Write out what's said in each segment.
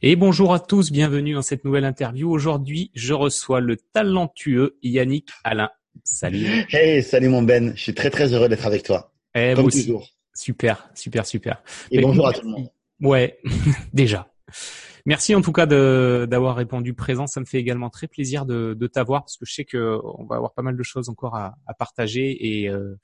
Et bonjour à tous, bienvenue dans cette nouvelle interview. Aujourd'hui, je reçois le talentueux Yannick Alain. Salut. Hey, salut mon Ben. Je suis très très heureux d'être avec toi. Eh, Comme toujours. Super, super, super. Et bonjour à tout le monde. Ouais, déjà. Merci en tout cas d'avoir répondu présent. Ça me fait également très plaisir de, de t'avoir parce que je sais que on va avoir pas mal de choses encore à, à partager et euh,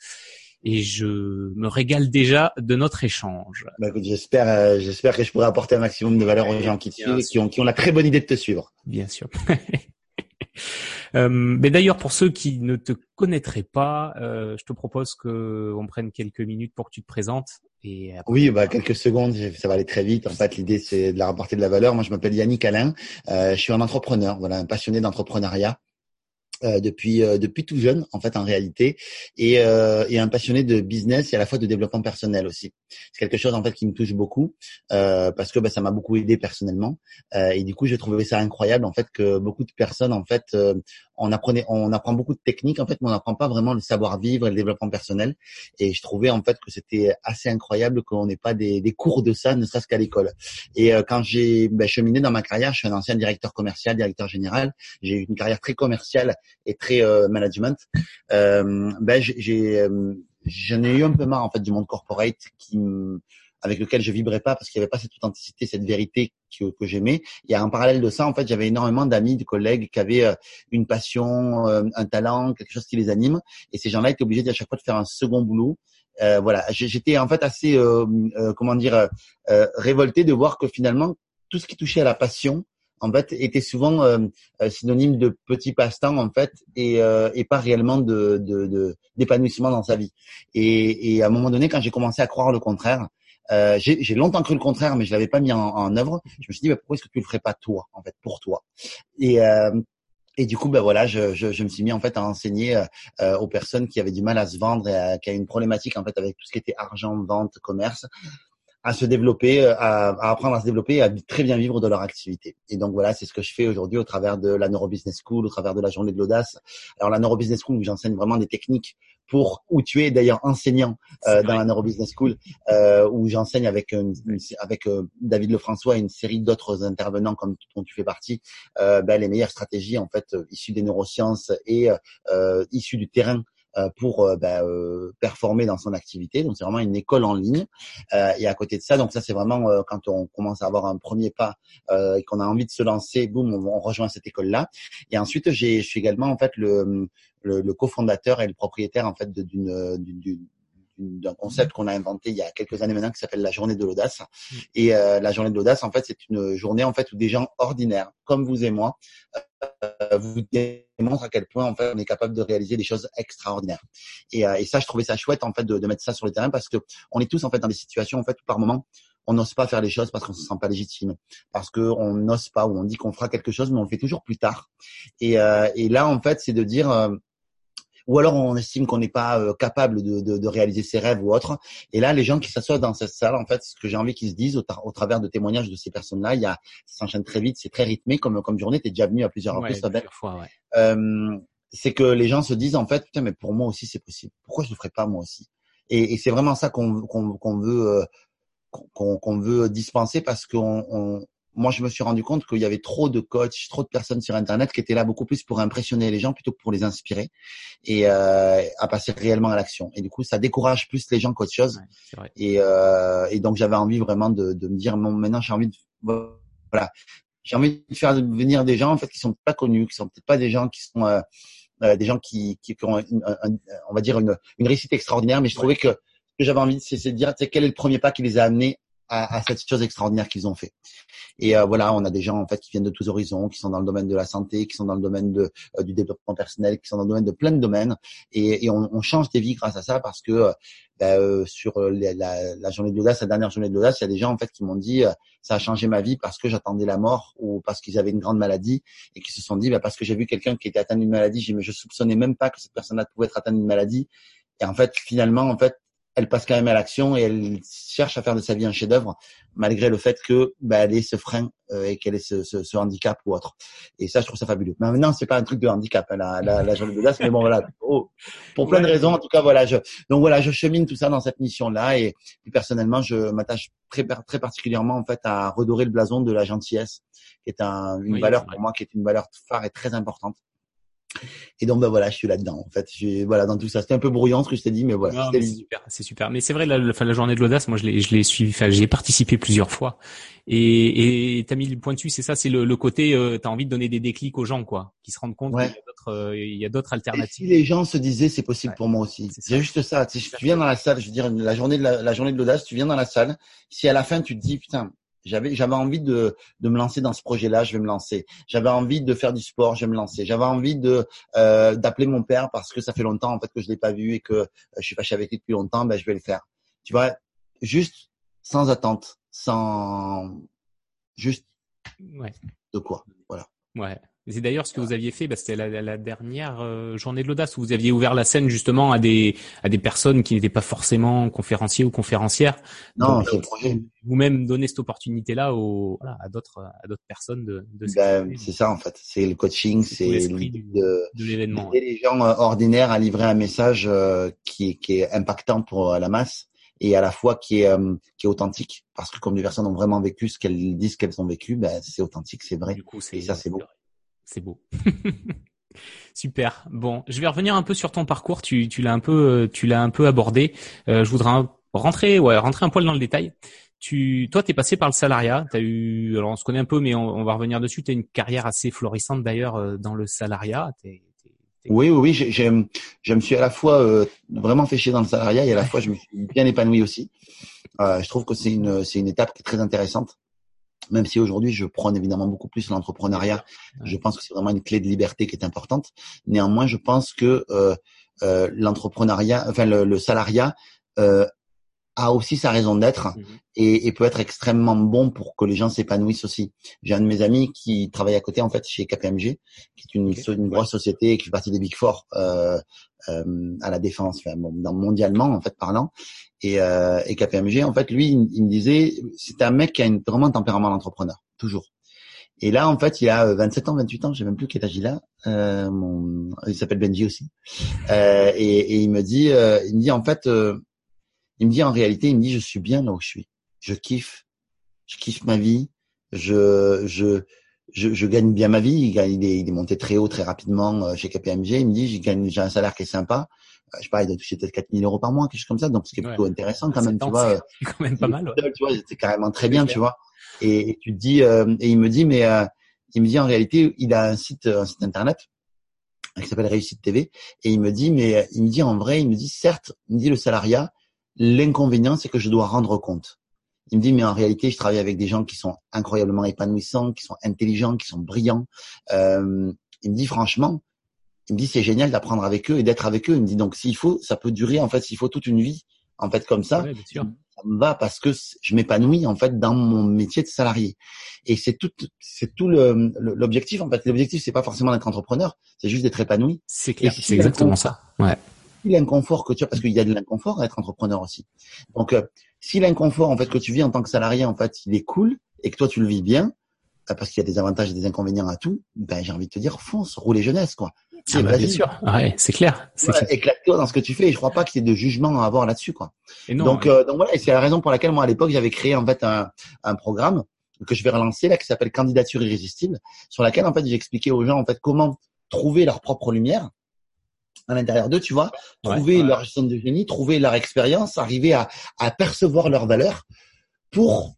et je me régale déjà de notre échange. Bah écoute, j'espère, euh, j'espère que je pourrai apporter un maximum de valeur aux gens qui te suivent et qui ont, qui ont la très bonne idée de te suivre. Bien sûr. euh, mais d'ailleurs, pour ceux qui ne te connaîtraient pas, euh, je te propose que on prenne quelques minutes pour que tu te présentes. Et oui, bah quelques secondes, ça va aller très vite. En fait, l'idée c'est de la rapporter de la valeur. Moi, je m'appelle Yannick Alain. Euh, je suis un entrepreneur, voilà, un passionné d'entrepreneuriat. Euh, depuis euh, depuis tout jeune en fait en réalité et, euh, et un passionné de business et à la fois de développement personnel aussi c'est quelque chose en fait qui me touche beaucoup euh, parce que bah, ça m'a beaucoup aidé personnellement et du coup j'ai trouvé ça incroyable en fait que beaucoup de personnes en fait on apprenait, on apprend beaucoup de techniques en fait, mais on n'apprend pas vraiment le savoir-vivre et le développement personnel. Et je trouvais en fait que c'était assez incroyable qu'on n'ait pas des, des, cours de ça, ne serait-ce qu'à l'école. Et euh, quand j'ai ben, cheminé dans ma carrière, je suis un ancien directeur commercial, directeur général. J'ai eu une carrière très commerciale et très euh, management. Euh, ben j'ai euh, j'en ai eu un peu marre en fait du monde corporate qui avec lequel je vibrais pas parce qu'il n'y avait pas cette authenticité, cette vérité que, que j'aimais. A un parallèle de ça, en fait, j'avais énormément d'amis, de collègues qui avaient euh, une passion, euh, un talent, quelque chose qui les anime, et ces gens-là étaient obligés à chaque fois de faire un second boulot. Euh, voilà, j'étais en fait assez, euh, comment dire, révolté de voir que finalement tout ce qui touchait à la passion, en fait, était souvent synonyme de petit passe-temps en fait, et, et pas réellement de d'épanouissement de, dans sa vie. Et, et à un moment donné, quand j'ai commencé à croire le contraire, euh, j'ai longtemps cru le contraire, mais je l'avais pas mis en, en, œuvre. Je me suis dit, bah, pourquoi est-ce que tu le ferais pas toi, en fait, pour toi? Et euh, et du coup, ben voilà, je, je, je, me suis mis en fait à enseigner euh, euh aux personnes qui avaient du mal à se vendre et qui avaient une problématique en fait avec tout ce qui était argent, vente, commerce, à se développer, euh, à, à, apprendre à se développer et à très bien vivre de leur activité. Et donc voilà, c'est ce que je fais aujourd'hui au travers de la Neurobusiness School, au travers de la journée de l'audace. Alors la Neurobusiness School, j'enseigne vraiment des techniques pour où tu es d'ailleurs enseignant euh, dans la Neurobusiness School euh, où j'enseigne avec avec euh, David Lefrançois et une série d'autres intervenants comme dont tu fais partie euh, ben, les meilleures stratégies en fait euh, issues des neurosciences et issues du terrain pour ben, performer dans son activité. Donc c'est vraiment une école en ligne. et à côté de ça, donc ça c'est vraiment quand on commence à avoir un premier pas et qu'on a envie de se lancer, boum, on, on rejoint cette école là. Et ensuite j'ai je suis également en fait le le, le cofondateur et le propriétaire en fait d'une d'un concept qu'on a inventé il y a quelques années maintenant qui s'appelle la journée de l'audace. Mm. Et euh, la journée de l'audace, en fait, c'est une journée en fait où des gens ordinaires, comme vous et moi, euh, vous démontrent à quel point en fait on est capable de réaliser des choses extraordinaires. Et, euh, et ça, je trouvais ça chouette en fait de, de, mettre ça sur le terrain parce que on est tous en fait dans des situations en fait où par moment on n'ose pas faire les choses parce qu'on se sent pas légitime, parce qu'on n'ose pas ou on dit qu'on fera quelque chose mais on le fait toujours plus tard. Et, euh, et là en fait, c'est de dire ou alors on estime qu'on n'est pas euh, capable de, de, de, réaliser ses rêves ou autre. Et là, les gens qui s'assoient dans cette salle, en fait, ce que j'ai envie qu'ils se disent au, au, travers de témoignages de ces personnes-là, il y a, ça s'enchaîne très vite, c'est très rythmé comme comme journée. T'es déjà venu à plusieurs reprises, plusieurs fois, ouais. euh, c'est que les gens se disent en fait, putain, mais pour moi aussi c'est possible. Pourquoi je le ferais pas moi aussi? Et, et c'est vraiment ça qu'on qu'on veut euh, qu'on qu'on veut dispenser parce qu'on on, moi, je me suis rendu compte qu'il y avait trop de coachs, trop de personnes sur Internet qui étaient là beaucoup plus pour impressionner les gens plutôt que pour les inspirer et euh, à passer réellement à l'action. Et du coup, ça décourage plus les gens qu'autre chose. Ouais, et, euh, et, donc, j'avais envie vraiment de, de me dire, bon, maintenant, j'ai envie de, voilà, j'ai envie de faire venir des gens en fait qui sont pas connus, qui sont peut-être pas des gens qui sont euh, euh des gens qui, qui, ont, une, on va dire une, une réussite extraordinaire, mais je trouvais que ce que j'avais envie, c'est de dire, c'est quel est le premier pas qui les a amenés à, à, cette chose extraordinaire qu'ils ont fait. Et euh, voilà, on a des gens en fait qui viennent de tous horizons, qui sont dans le domaine de la santé, qui sont dans le domaine de, euh, du développement personnel, qui sont dans le domaine de plein de domaines. Et, et on, on, change des vies grâce à ça parce que euh, ben, euh, sur la, la, la, journée de l'audace, la dernière journée de l'audace, il y a des gens en fait qui m'ont dit ça a changé ma vie parce que j'attendais la mort ou parce qu'ils avaient une grande maladie et qui se sont dit ben, parce que j'ai vu quelqu'un qui était atteint d'une maladie, mais je soupçonnais même pas que cette personne-là pouvait être atteinte d'une maladie. Et en fait, finalement, en fait, elle passe quand même à l'action et elle cherche à faire de sa vie un chef-d'œuvre malgré le fait que bah, elle ait ce frein euh, et qu'elle ait ce, ce, ce, handicap ou autre. Et ça, je trouve ça fabuleux. Mais maintenant, c'est pas un truc de handicap, hein, la, la, la l'audace, mais bon voilà, oh, pour plein de raisons. En tout cas, voilà, je donc voilà, je chemine tout ça dans cette mission-là et personnellement, je m'attache très très particulièrement en fait à redorer le blason de la gentillesse, qui est un, une valeur pour moi, qui est une valeur phare et très importante. Et donc, ben voilà, je suis là-dedans. En fait, je, voilà, dans tout ça, c'était un peu brouillant ce que je t'ai dit, mais voilà. c'est super, c'est super. Mais c'est vrai, la, la, journée de l'audace, moi, je l'ai, je l'ai suivi. Enfin, j'ai participé plusieurs fois. Et, et t'as mis le point dessus. C'est ça, c'est le, le côté, euh, t'as envie de donner des déclics aux gens, quoi, qui se rendent compte qu'il y a d'autres, euh, il y a d'autres alternatives. Et si les gens se disaient, c'est possible pour moi aussi? C'est juste ça. Tu, tu viens dans la salle, je veux dire, la journée de la, la journée de l'audace, tu viens dans la salle. Si à la fin tu te dis, putain, j'avais j'avais envie de de me lancer dans ce projet-là, je vais me lancer. J'avais envie de faire du sport, je vais me lancer. J'avais envie de euh, d'appeler mon père parce que ça fait longtemps en fait que je l'ai pas vu et que euh, je suis fâché avec lui depuis longtemps, ben je vais le faire. Tu vois, juste sans attente, sans juste ouais. de quoi, voilà. Ouais. C'est d'ailleurs ce que vous aviez fait, bah, c'était la, la, dernière euh, journée de l'audace où vous aviez ouvert la scène justement à des à des personnes qui n'étaient pas forcément conférenciers ou conférencières. Non, c'est. Vous-même donner cette opportunité-là voilà, à d'autres à d'autres personnes de. de ben, c'est ça en fait, c'est le coaching, c'est l'esprit de, de l'événement. Aider les gens euh, ordinaires à livrer un message euh, qui qui est impactant pour la masse et à la fois qui est qui est authentique parce que comme les personnes ont vraiment vécu ce qu'elles disent qu'elles ont vécu, ben c'est authentique, c'est vrai. Du coup, et ça c'est beau. C'est beau. Super. Bon, je vais revenir un peu sur ton parcours. Tu, tu l'as un peu, tu l'as un peu abordé. Euh, je voudrais rentrer, ouais, rentrer un poil dans le détail. Tu, toi, t'es passé par le salariat. T'as eu, alors on se connaît un peu, mais on, va revenir dessus. T'as une carrière assez florissante d'ailleurs euh, dans le salariat. Oui, oui, oui. Je, je me suis à la fois euh, vraiment fait chier dans le salariat et à la fois je me suis bien épanoui aussi. Euh, je trouve que c'est une, c'est une étape qui est très intéressante même si aujourd'hui je prône évidemment beaucoup plus l'entrepreneuriat, je pense que c'est vraiment une clé de liberté qui est importante. Néanmoins, je pense que euh, euh, l'entrepreneuriat, enfin le, le salariat, euh, a aussi sa raison d'être mmh et, et, peut être extrêmement bon pour que les gens s'épanouissent aussi. J'ai un de mes amis qui travaille à côté en fait chez KPMG, qui est une, une grosse société qui fait partie des Big Four euh, euh, à la défense, enfin, mondialement en fait parlant. Et, euh, et KPMG en fait lui il, me disait c'est un mec qui a une, vraiment un tempérament d'entrepreneur toujours. Et là, en fait, il a 27 ans, 28 ans, je sais même plus quel âge il a. Euh, mon... Il s'appelle Benji aussi. Euh, et, et, il me dit, euh, il me dit en fait, euh, il me dit en réalité, il me dit je suis bien là où je suis. Je kiffe, je kiffe ma vie. Je je je, je gagne bien ma vie. Il, il, est, il est monté très haut très rapidement euh, chez KPMG. Il me dit j'ai gagne j'ai un salaire qui est sympa. Euh, je sais pas, il doit toucher peut-être 4000 euros par mois, quelque chose comme ça. Donc ce qui est plutôt intéressant quand même, tu vois. C'est quand même pas mal. Ouais. Tu vois, c'est carrément très bien, tu vois. Et, et, tu te dis euh, et il me dit mais euh, il me dit en réalité il a un site un site internet qui s'appelle Réussite TV et il me dit mais il me dit en vrai il me dit certes il me dit le salariat L'inconvénient, c'est que je dois rendre compte. Il me dit, mais en réalité, je travaille avec des gens qui sont incroyablement épanouissants, qui sont intelligents, qui sont brillants. Euh, il me dit, franchement, il me dit, c'est génial d'apprendre avec eux et d'être avec eux. Il me dit, donc s'il faut, ça peut durer, en fait, s'il faut toute une vie, en fait, comme ça. Ça me va parce que je m'épanouis, en fait, dans mon métier de salarié. Et c'est tout, c'est tout l'objectif, en fait. L'objectif, c'est pas forcément d'être entrepreneur, c'est juste d'être épanoui. C'est clair, c'est exactement ça. Ouais l'inconfort que tu as, parce qu'il y a de l'inconfort à être entrepreneur aussi. Donc, euh, si l'inconfort en fait que tu vis en tant que salarié, en fait, il est cool et que toi tu le vis bien, euh, parce qu'il y a des avantages et des inconvénients à tout, ben j'ai envie de te dire, fonce, roule jeunesse, quoi. Ah bah, bien sûr, ouais, c'est clair. Éclate-toi dans ce que tu fais. Et je crois pas qu'il y ait de jugement à avoir là-dessus, quoi. Et non, donc, euh, donc voilà, et c'est la raison pour laquelle moi à l'époque j'avais créé en fait un, un programme que je vais relancer là qui s'appelle Candidature irrésistible, sur laquelle en fait j'ai expliqué aux gens en fait comment trouver leur propre lumière à l'intérieur d'eux, tu vois, trouver leur gestion de génie, trouver leur expérience, arriver à, à percevoir leur valeur pour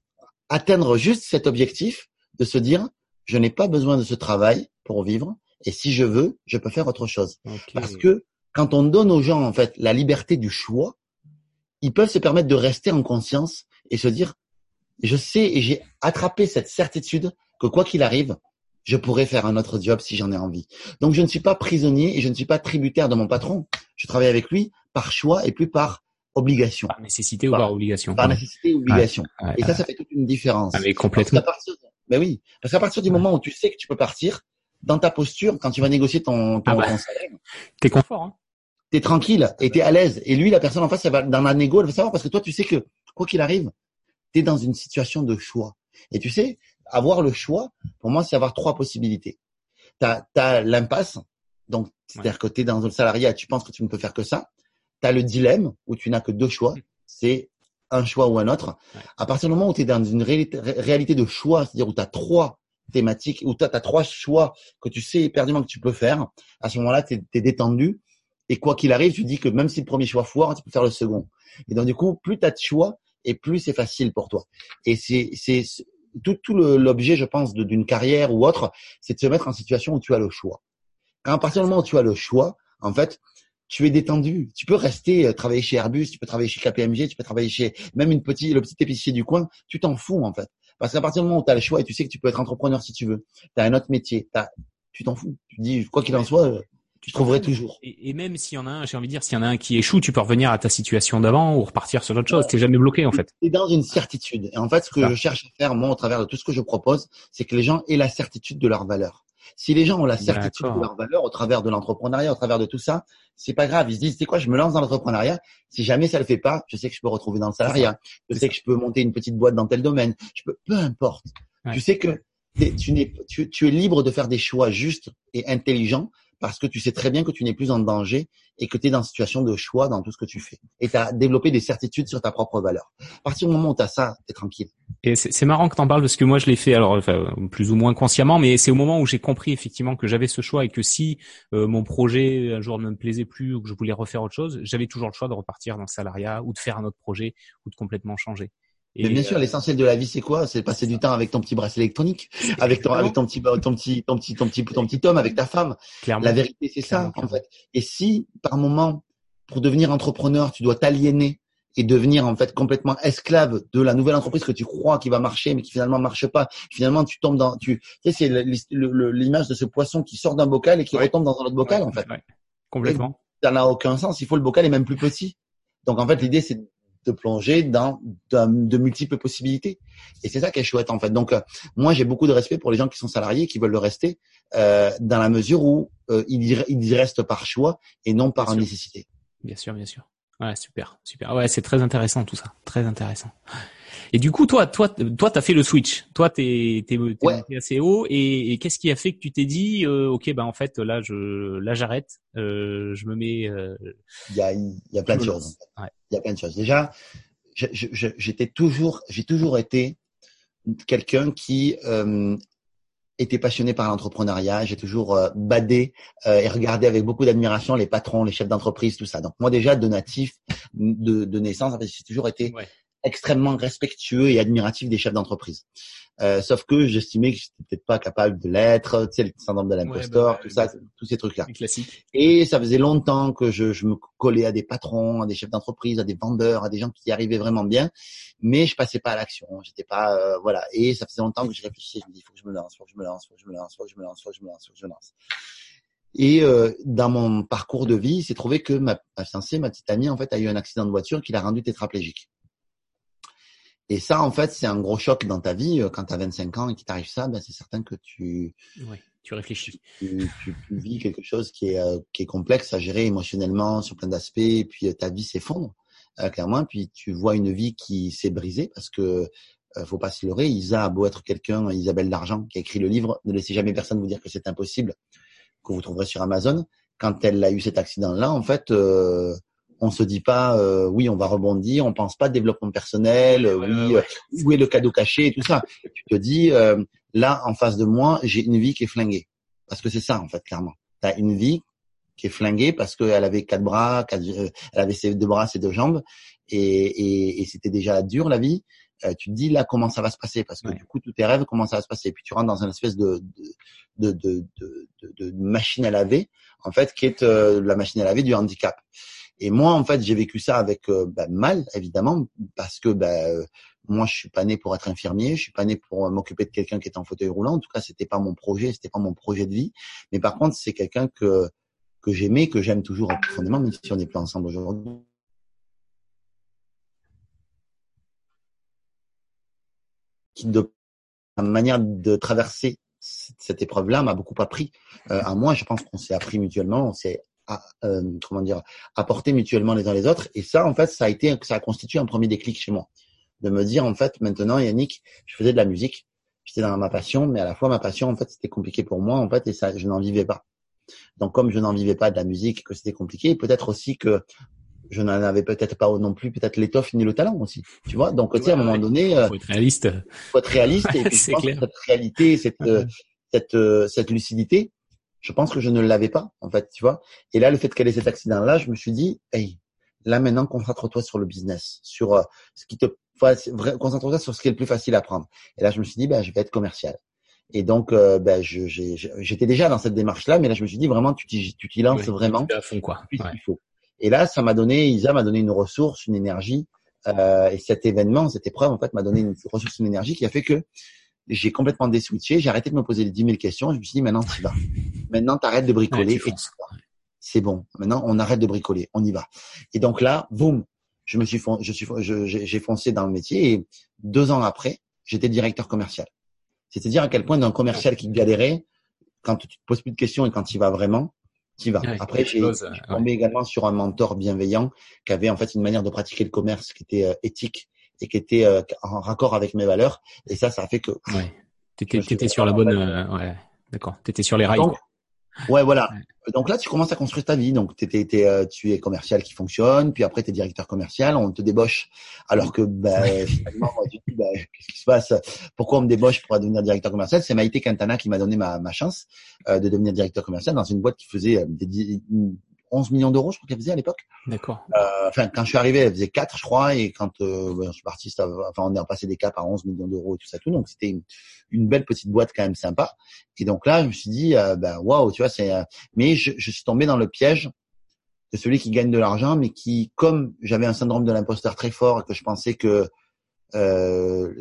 atteindre juste cet objectif de se dire, je n'ai pas besoin de ce travail pour vivre, et si je veux, je peux faire autre chose. Parce que quand on donne aux gens en fait la liberté du choix, ils peuvent se permettre de rester en conscience et se dire, je sais et j'ai attrapé cette certitude que quoi qu'il arrive, je pourrais faire un autre job si j'en ai envie. Donc je ne suis pas prisonnier et je ne suis pas tributaire de mon patron. Je travaille avec lui par choix et plus par obligation. Par nécessité ou par obligation. Par nécessité ou obligation. et ça, ça fait toute une différence. Ah, mais complètement. Parce ben oui, parce qu'à partir du moment où tu sais que tu peux partir, dans ta posture, quand tu vas négocier ton, ton, ah bah. ton salaire, t'es confort. Hein t'es tranquille et t'es à l'aise. Et lui, la personne en face, elle va dans la négo, elle va savoir parce que toi, tu sais que quoi qu'il arrive, t'es dans une situation de choix. Et tu sais, avoir le choix, pour moi, c'est avoir trois possibilités. T'as as, l'impasse, donc c'est-à-dire que t'es dans le salariat, tu penses que tu ne peux faire que ça. T'as le dilemme où tu n'as que deux choix, mm. c'est un choix ou un autre. À partir du moment où tu es dans une réalité, de choix, c'est-à-dire où tu as trois thématiques, où tu as, trois choix que tu sais éperdument que tu peux faire, à ce moment-là, tu es, détendu. Et quoi qu'il arrive, tu dis que même si le premier choix foire, tu peux faire le second. Et donc, du coup, plus tu as de choix, et plus c'est facile pour toi. Et c'est tout, tout l'objet, je pense, d'une carrière ou autre, c'est de se mettre en situation où tu as le choix. Quand à partir du moment où tu as le choix, en fait, tu es détendu. Tu peux rester euh, travailler chez Airbus, tu peux travailler chez KPMG, tu peux travailler chez même une petite, le petit épicier du coin. Tu t'en fous en fait. Parce qu'à partir du moment où tu as le choix et tu sais que tu peux être entrepreneur si tu veux, tu as un autre métier, tu t'en fous. Tu dis quoi qu'il en soit, euh, tu trouverais toujours. Et, même s'il y en a un, j'ai envie de dire, s'il y en a un qui échoue, tu peux revenir à ta situation d'avant ou repartir sur autre chose. T'es jamais bloqué en fait. T'es dans une certitude. Et en fait, ce que je cherche à faire moi au travers de tout ce que je propose, c'est que les gens aient la certitude de leur valeur. Si les gens ont la certitude de leur valeur au travers de l'entrepreneuriat, au travers de tout ça, c'est pas grave. Ils se disent, c'est quoi, je me lance dans l'entrepreneuriat? Si jamais ça le fait pas, je sais que je peux retrouver dans le salariat. Je sais que je peux monter une petite boîte dans tel domaine. Je peux, peu importe. Tu sais que tu, tu, tu es libre de faire des choix justes et intelligents parce que tu sais très bien que tu n'es plus en danger et que tu es dans une situation de choix dans tout ce que tu fais. Et tu as développé des certitudes sur ta propre valeur. À partir du moment où tu as ça, tu es tranquille. Et c'est marrant que tu en parles parce que moi je l'ai fait alors enfin, plus ou moins consciemment, mais c'est au moment où j'ai compris effectivement que j'avais ce choix et que si euh, mon projet un jour ne me plaisait plus ou que je voulais refaire autre chose, j'avais toujours le choix de repartir dans le salariat ou de faire un autre projet ou de complètement changer. Mais bien sûr, euh, l'essentiel de la vie, c'est quoi? C'est passer du temps avec ton petit bracelet électronique, avec ton, avec ton petit, ton petit, ton petit, ton petit, ton petit homme, avec ta femme. La vérité, c'est ça, en fait. Et si, par moment, pour devenir entrepreneur, tu dois t'aliéner et devenir en fait complètement esclave de la nouvelle entreprise que tu crois qui va marcher mais qui finalement marche pas. Finalement, tu tombes dans, tu, tu sais, c'est l'image de ce poisson qui sort d'un bocal et qui retombe dans un autre bocal en fait. Complètement. Ça n'a aucun sens. Il faut le bocal est même plus petit. Donc en fait, l'idée c'est de plonger dans de, multiples possibilités. Et c'est ça qui est chouette en fait. Donc euh, moi j'ai beaucoup de respect pour les gens qui sont salariés, qui veulent le rester, euh, dans la mesure où euh, ils, y, restent par choix et non par nécessité. Bien sûr, bien sûr. Ouais, super, super. Ouais, c'est très intéressant tout ça, très intéressant. Et du coup, toi, toi, toi, t'as fait le switch. Toi, t'es, t'es, t'es assez haut. Et, qu'est-ce qui a fait que tu t'es dit, euh, ok, ben en fait, là, je, là, j'arrête. Euh, je me mets. Euh, il y a, il y a plein de choses. Il y a plein de choses. Déjà, j'étais toujours, j'ai toujours été quelqu'un qui euh, était passionné par l'entrepreneuriat. J'ai toujours euh, badé euh, et regardé avec beaucoup d'admiration les patrons, les chefs d'entreprise, tout ça. Donc moi déjà de natif, de, de naissance, j'ai toujours été extrêmement respectueux et admiratif des chefs d'entreprise. Euh, sauf que j'estimais que j'étais peut-être pas capable de l'être, tu sais, le syndrome de l'imposteur, bah, tout ça, tous ces trucs-là. Et ça faisait longtemps que je, je, me collais à des patrons, à des chefs d'entreprise, à des vendeurs, à des gens qui y arrivaient vraiment bien, mais je passais pas à l'action. J'étais pas, euh, voilà. Et ça faisait longtemps que je réfléchissais. Je me dis, faut que je me lance, faut que je me lance, faut que je me lance, faut que je me lance, faut que je me lance, faut que je me lance. Et euh, dans mon parcours de vie, c'est trouvé que ma, ma fiancée, ma petite amie, en fait, a eu un accident de voiture qui l'a rendu tétraplégique. Et ça, en fait, c'est un gros choc dans ta vie. Euh, quand tu as 25 ans et qu'il t'arrive ça, ben, c'est certain que tu, ouais, tu réfléchis. Tu, tu, vis quelque chose qui est, euh, qui est complexe à gérer émotionnellement sur plein d'aspects. Et puis, euh, ta vie s'effondre, clairement. Puis, tu vois une vie qui s'est brisée parce que, faut pas se leurrer, Isa a beau être quelqu'un, Isabelle Dargent, qui a écrit le livre, ne laissez jamais personne vous dire que c'est impossible, que vous trouverez sur Amazon. Quand elle a eu cet accident-là, en fait, on se dit pas euh, oui on va rebondir, on pense pas développement personnel, oui euh, où est le cadeau caché et tout ça. Tu te dis euh, là en face de moi j'ai une vie qui est flinguée parce que c'est ça en fait clairement. Tu as une vie qui est flinguée parce qu'elle avait quatre bras, quatre, elle avait ses deux bras, ses deux jambes et, et, et c'était déjà dur la vie. tu te dis là comment ça va se passer? Parce que du coup tous tes rêves comment ça va se passer? Et puis tu rentres dans une espèce de de, de, de, de, de machine à laver en fait qui est la machine à laver du handicap. Et moi, en fait, j'ai vécu ça avec euh, bah, mal, évidemment, parce que bah, euh, moi, je suis pas né pour être infirmier, je suis pas né pour m'occuper de quelqu'un qui est en fauteuil roulant. En tout cas, c'était pas mon projet, c'était pas mon projet de vie. Mais par contre, c'est quelqu'un que que j'aimais, que j'aime toujours profondément, même si on n'est plus ensemble aujourd'hui. de la manière de traverser cette épreuve-là m'a beaucoup appris. Euh, à moi, je pense qu'on s'est appris mutuellement, on s'est à, euh, comment dire, apporter mutuellement les uns les autres. Et ça, en fait, ça a été, ça a constitué un premier déclic chez moi, de me dire en fait, maintenant, Yannick, je faisais de la musique, j'étais dans ma passion, mais à la fois ma passion, en fait, c'était compliqué pour moi, en fait, et ça, je n'en vivais pas. Donc, comme je n'en vivais pas de la musique, que c'était compliqué, peut-être aussi que je n'en avais peut-être pas non plus peut-être l'étoffe ni le talent aussi tu vois. Donc tu sais à un moment donné euh, faut être réaliste. faut être réaliste et puis, cette réalité cette euh, cette euh, cette lucidité je pense que je ne l'avais pas, en fait, tu vois. Et là, le fait qu'elle ait cet accident-là, je me suis dit, hey, là maintenant, concentre-toi sur le business, sur euh, ce qui te, concentre-toi sur ce qui est le plus facile à prendre. Et là, je me suis dit, ben, je vais être commercial. Et donc, euh, ben, j'étais déjà dans cette démarche-là, mais là, je me suis dit vraiment, tu t'y lances vraiment. À fond, quoi. faut. Et là, ça m'a donné, Isa m'a donné une ressource, une énergie, euh, et cet événement, cette épreuve, en fait, m'a donné une ressource, une énergie qui a fait que j'ai complètement déswitché, j'ai arrêté de me poser les 10 000 questions, je me suis dit maintenant tu vas. Maintenant tu arrêtes de bricoler c'est bon. Maintenant on arrête de bricoler, on y va. Et donc là, boum, je me suis je suis j'ai foncé dans le métier et deux ans après, j'étais directeur commercial. C'est-à-dire à quel point d'un commercial qui galérait, quand tu te poses plus de questions et quand il va vraiment, tu vas. Après, j'ai tombé également sur un mentor bienveillant qui avait en fait une manière de pratiquer le commerce qui était euh, éthique et qui était euh, en raccord avec mes valeurs. Et ça, ça a fait que. Ouais. T'étais, t'étais sur la bonne. Euh, ouais. D'accord. T'étais sur les rails. ouais, voilà. Donc là, tu commences à construire ta vie. Donc, t'étais, euh, tu es commercial qui fonctionne, puis après, tu es directeur commercial, on te débauche. Alors que, ben, finalement, tu dis, ben, qu'est-ce qui se passe? Pourquoi on me débauche pour devenir directeur commercial? C'est Maïté Quintana qui m'a donné ma, ma chance euh, de devenir directeur commercial dans une boîte qui faisait des, 11 millions d'euros, je crois qu'elle faisait à l'époque. D'accord. Euh, enfin, quand je suis arrivé, elle faisait 4, je crois, et quand euh, je suis parti, enfin, on est passé des caps à 11 millions d'euros et tout ça, tout. Donc, c'était une, belle petite boîte quand même sympa. Et donc là, je me suis dit, euh, ben waouh, tu vois, c'est. Euh, mais je, je, suis tombé dans le piège de celui qui gagne de l'argent, mais qui, comme j'avais un syndrome de l'imposteur très fort et que je pensais que euh,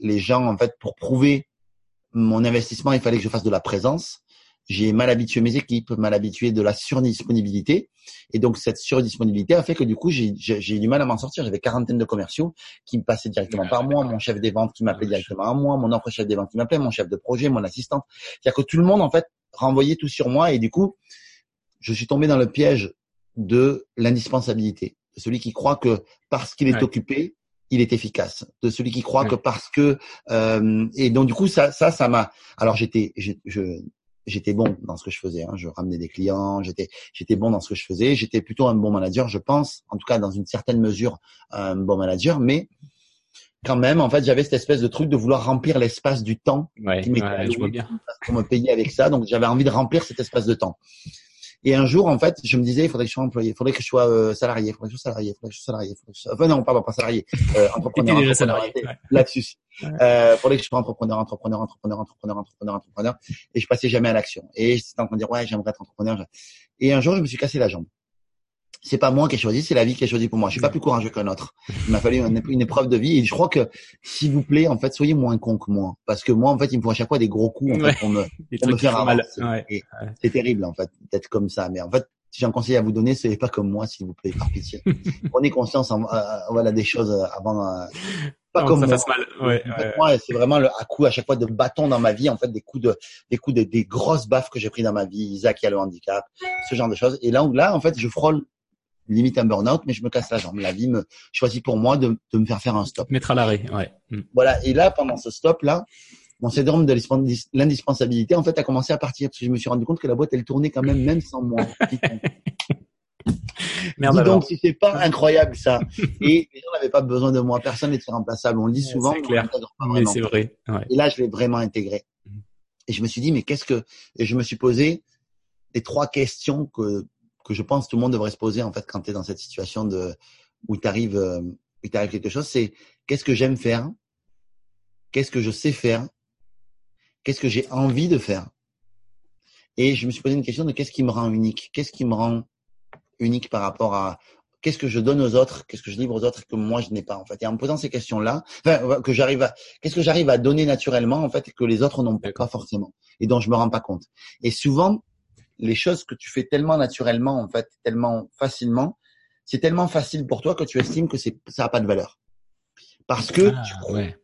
les gens, en fait, pour prouver mon investissement, il fallait que je fasse de la présence j'ai mal habitué mes équipes, mal habitué de la surdisponibilité. Et donc, cette surdisponibilité a fait que du coup, j'ai eu du mal à m'en sortir. J'avais quarantaine de commerciaux qui me passaient directement par moi, mon chef des ventes qui m'appelait directement à moi, mon autre chef des ventes qui m'appelait, mon chef de projet, mon assistante. C'est-à-dire que tout le monde, en fait, renvoyait tout sur moi. Et du coup, je suis tombé dans le piège de l'indispensabilité. Celui qui croit que parce qu'il est occupé, il est efficace. De celui qui croit que parce que euh, et donc du coup ça ça ça m'a alors j'étais je, j'étais bon dans ce que je faisais. Hein. Je ramenais des clients, j'étais j'étais bon dans ce que je faisais. J'étais plutôt un bon manager, je pense, en tout cas dans une certaine mesure un bon manager, mais quand même, en fait, j'avais cette espèce de truc de vouloir remplir l'espace du temps ouais, qui pour me payer avec ça. Donc, j'avais envie de remplir cet espace de temps. Et un jour, en fait, je me disais, il faudrait que je sois employé, il faudrait que je sois euh, salarié, il faudrait que je sois salarié, il faudrait que je sois salarié. Faudrait que je sois... Enfin non, pardon, pas salarié, euh, entrepreneur. déjà salarié. Là-dessus. Euh, faudrait que je sois entrepreneur, entrepreneur, entrepreneur, entrepreneur, entrepreneur, entrepreneur. Et je passais jamais à l'action. Et c'était en train de dire, ouais, j'aimerais être entrepreneur. Et un jour, je me suis cassé la jambe c'est pas moi qui ai choisi, c'est la vie qui a choisi pour moi. Je suis pas plus courageux qu'un autre. Il m'a fallu une, épreuve de vie et je crois que, s'il vous plaît, en fait, soyez moins con que moi, parce que moi, en fait, il me faut à chaque fois des gros coups en fait, pour me, pour me faire avancer. Ouais. C'est terrible, en fait, d'être comme ça. Mais en fait, si j'ai un conseil à vous donner, soyez pas comme moi, s'il vous plaît, par pitié. Prenez conscience, en, euh, voilà, des choses avant. Euh, pas comme ça moi. Fasse mal. Ouais, moi, c'est vraiment le, à coup à chaque fois de bâton dans ma vie, en fait, des coups de, des coups de, des grosses baffes que j'ai pris dans ma vie. Isaac qui a le handicap, ce genre de choses. Et là, là, en fait, je frôle limite un burn-out, mais je me casse la jambe. La vie me choisit pour moi de, de me faire faire un stop. Mettre à l'arrêt, ouais. Mm. Voilà. Et là, pendant ce stop-là, mon syndrome de l'indispensabilité, en fait, a commencé à partir parce que je me suis rendu compte que la boîte, elle tournait quand même, même sans moi. Merde donc si c'est pas incroyable ça. Et les gens n'avaient pas besoin de moi. Personne n'était remplaçable. On le dit souvent. C'est clair. Mais c'est vrai. Ouais. Et là, je l'ai vraiment intégré. Mm. Et je me suis dit, mais qu'est-ce que Et je me suis posé les trois questions que que je pense tout le monde devrait se poser en fait quand tu es dans cette situation de où t'arrive euh, où t'arrive quelque chose, c'est qu'est-ce que j'aime faire, qu'est-ce que je sais faire, qu'est-ce que j'ai envie de faire? Et je me suis posé une question de qu'est-ce qui me rend unique, qu'est-ce qui me rend unique par rapport à qu'est-ce que je donne aux autres, qu'est-ce que je livre aux autres que moi je n'ai pas en fait? Et en me posant ces questions-là, enfin, que j'arrive à, qu'est-ce que j'arrive à donner naturellement en fait que les autres n'ont pas forcément et dont je me rends pas compte. Et souvent, les choses que tu fais tellement naturellement, en fait, tellement facilement, c'est tellement facile pour toi que tu estimes que c'est, ça n'a pas de valeur. Parce que ah, ouais.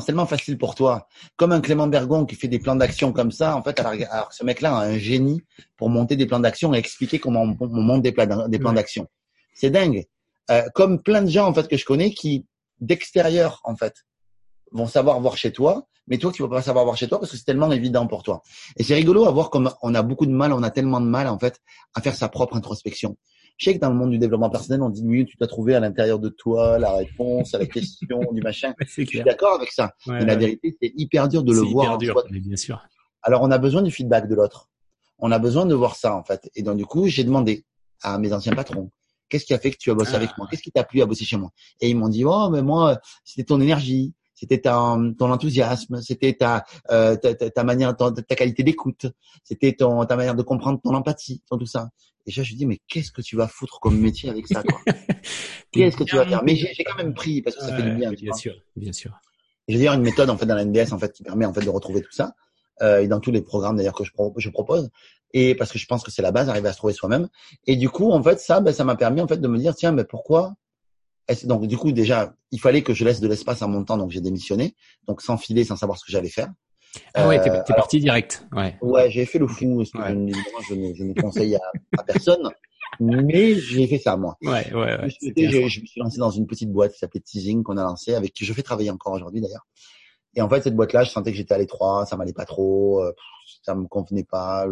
c'est tellement facile pour toi. Comme un Clément Bergon qui fait des plans d'action comme ça, en fait, alors, ce mec-là a un génie pour monter des plans d'action et expliquer comment on, monte des plans, des plans d'action. C'est dingue. Euh, comme plein de gens en fait que je connais qui d'extérieur en fait vont savoir voir chez toi, mais toi tu vas pas savoir voir chez toi parce que c'est tellement évident pour toi. Et c'est rigolo à voir comme on a beaucoup de mal, on a tellement de mal en fait à faire sa propre introspection. Je sais que dans le monde du développement personnel, on dit oui, tu dois trouver à l'intérieur de toi la réponse à la question du machin. Je suis d'accord avec ça. mais la vérité, c'est hyper dur de le voir. Hyper dur, bien sûr. Alors, on a besoin du feedback de l'autre. On a besoin de voir ça, en fait. Et donc, du coup, j'ai demandé à mes anciens patrons, qu'est-ce qui a fait que tu as bossé avec ah. moi? Qu'est-ce qui t'a plu à bosser chez moi? Et ils m'ont dit, oh, mais moi, c'était ton énergie, c'était ton, ton enthousiasme, c'était ta, euh, ta, ta, manière, ta, ta qualité d'écoute, c'était ton, ta manière de comprendre ton empathie, tout ça. Et je me dis, mais qu'est-ce que tu vas foutre comme métier avec ça, quoi? Qu'est-ce que tu vas faire? Mais j'ai quand même pris parce que ça fait du bien. Bien sûr, bien sûr. Veux dire une méthode en fait dans la NDS en fait qui permet en fait de retrouver tout ça euh, et dans tous les programmes d'ailleurs que je, je propose et parce que je pense que c'est la base, arriver à se trouver soi-même. Et du coup, en fait, ça, ben, ça m'a permis en fait de me dire tiens, mais pourquoi donc du coup déjà, il fallait que je laisse de l'espace à mon temps, donc j'ai démissionné, donc sans filer, sans savoir ce que j'allais faire. Ah ouais, t'es, euh, parti direct. Ouais. Ouais, j'ai fait le fou. je, ne, je, ne, conseille à, à personne, mais j'ai fait ça moi. Ouais, ouais. ouais je, je, me suis lancé dans une petite boîte qui s'appelait Teasing qu'on a lancé, avec qui je fais travailler encore aujourd'hui d'ailleurs. Et en fait, cette boîte-là, je sentais que j'étais à l'étroit, ça m'allait pas trop, euh, ça me convenait pas,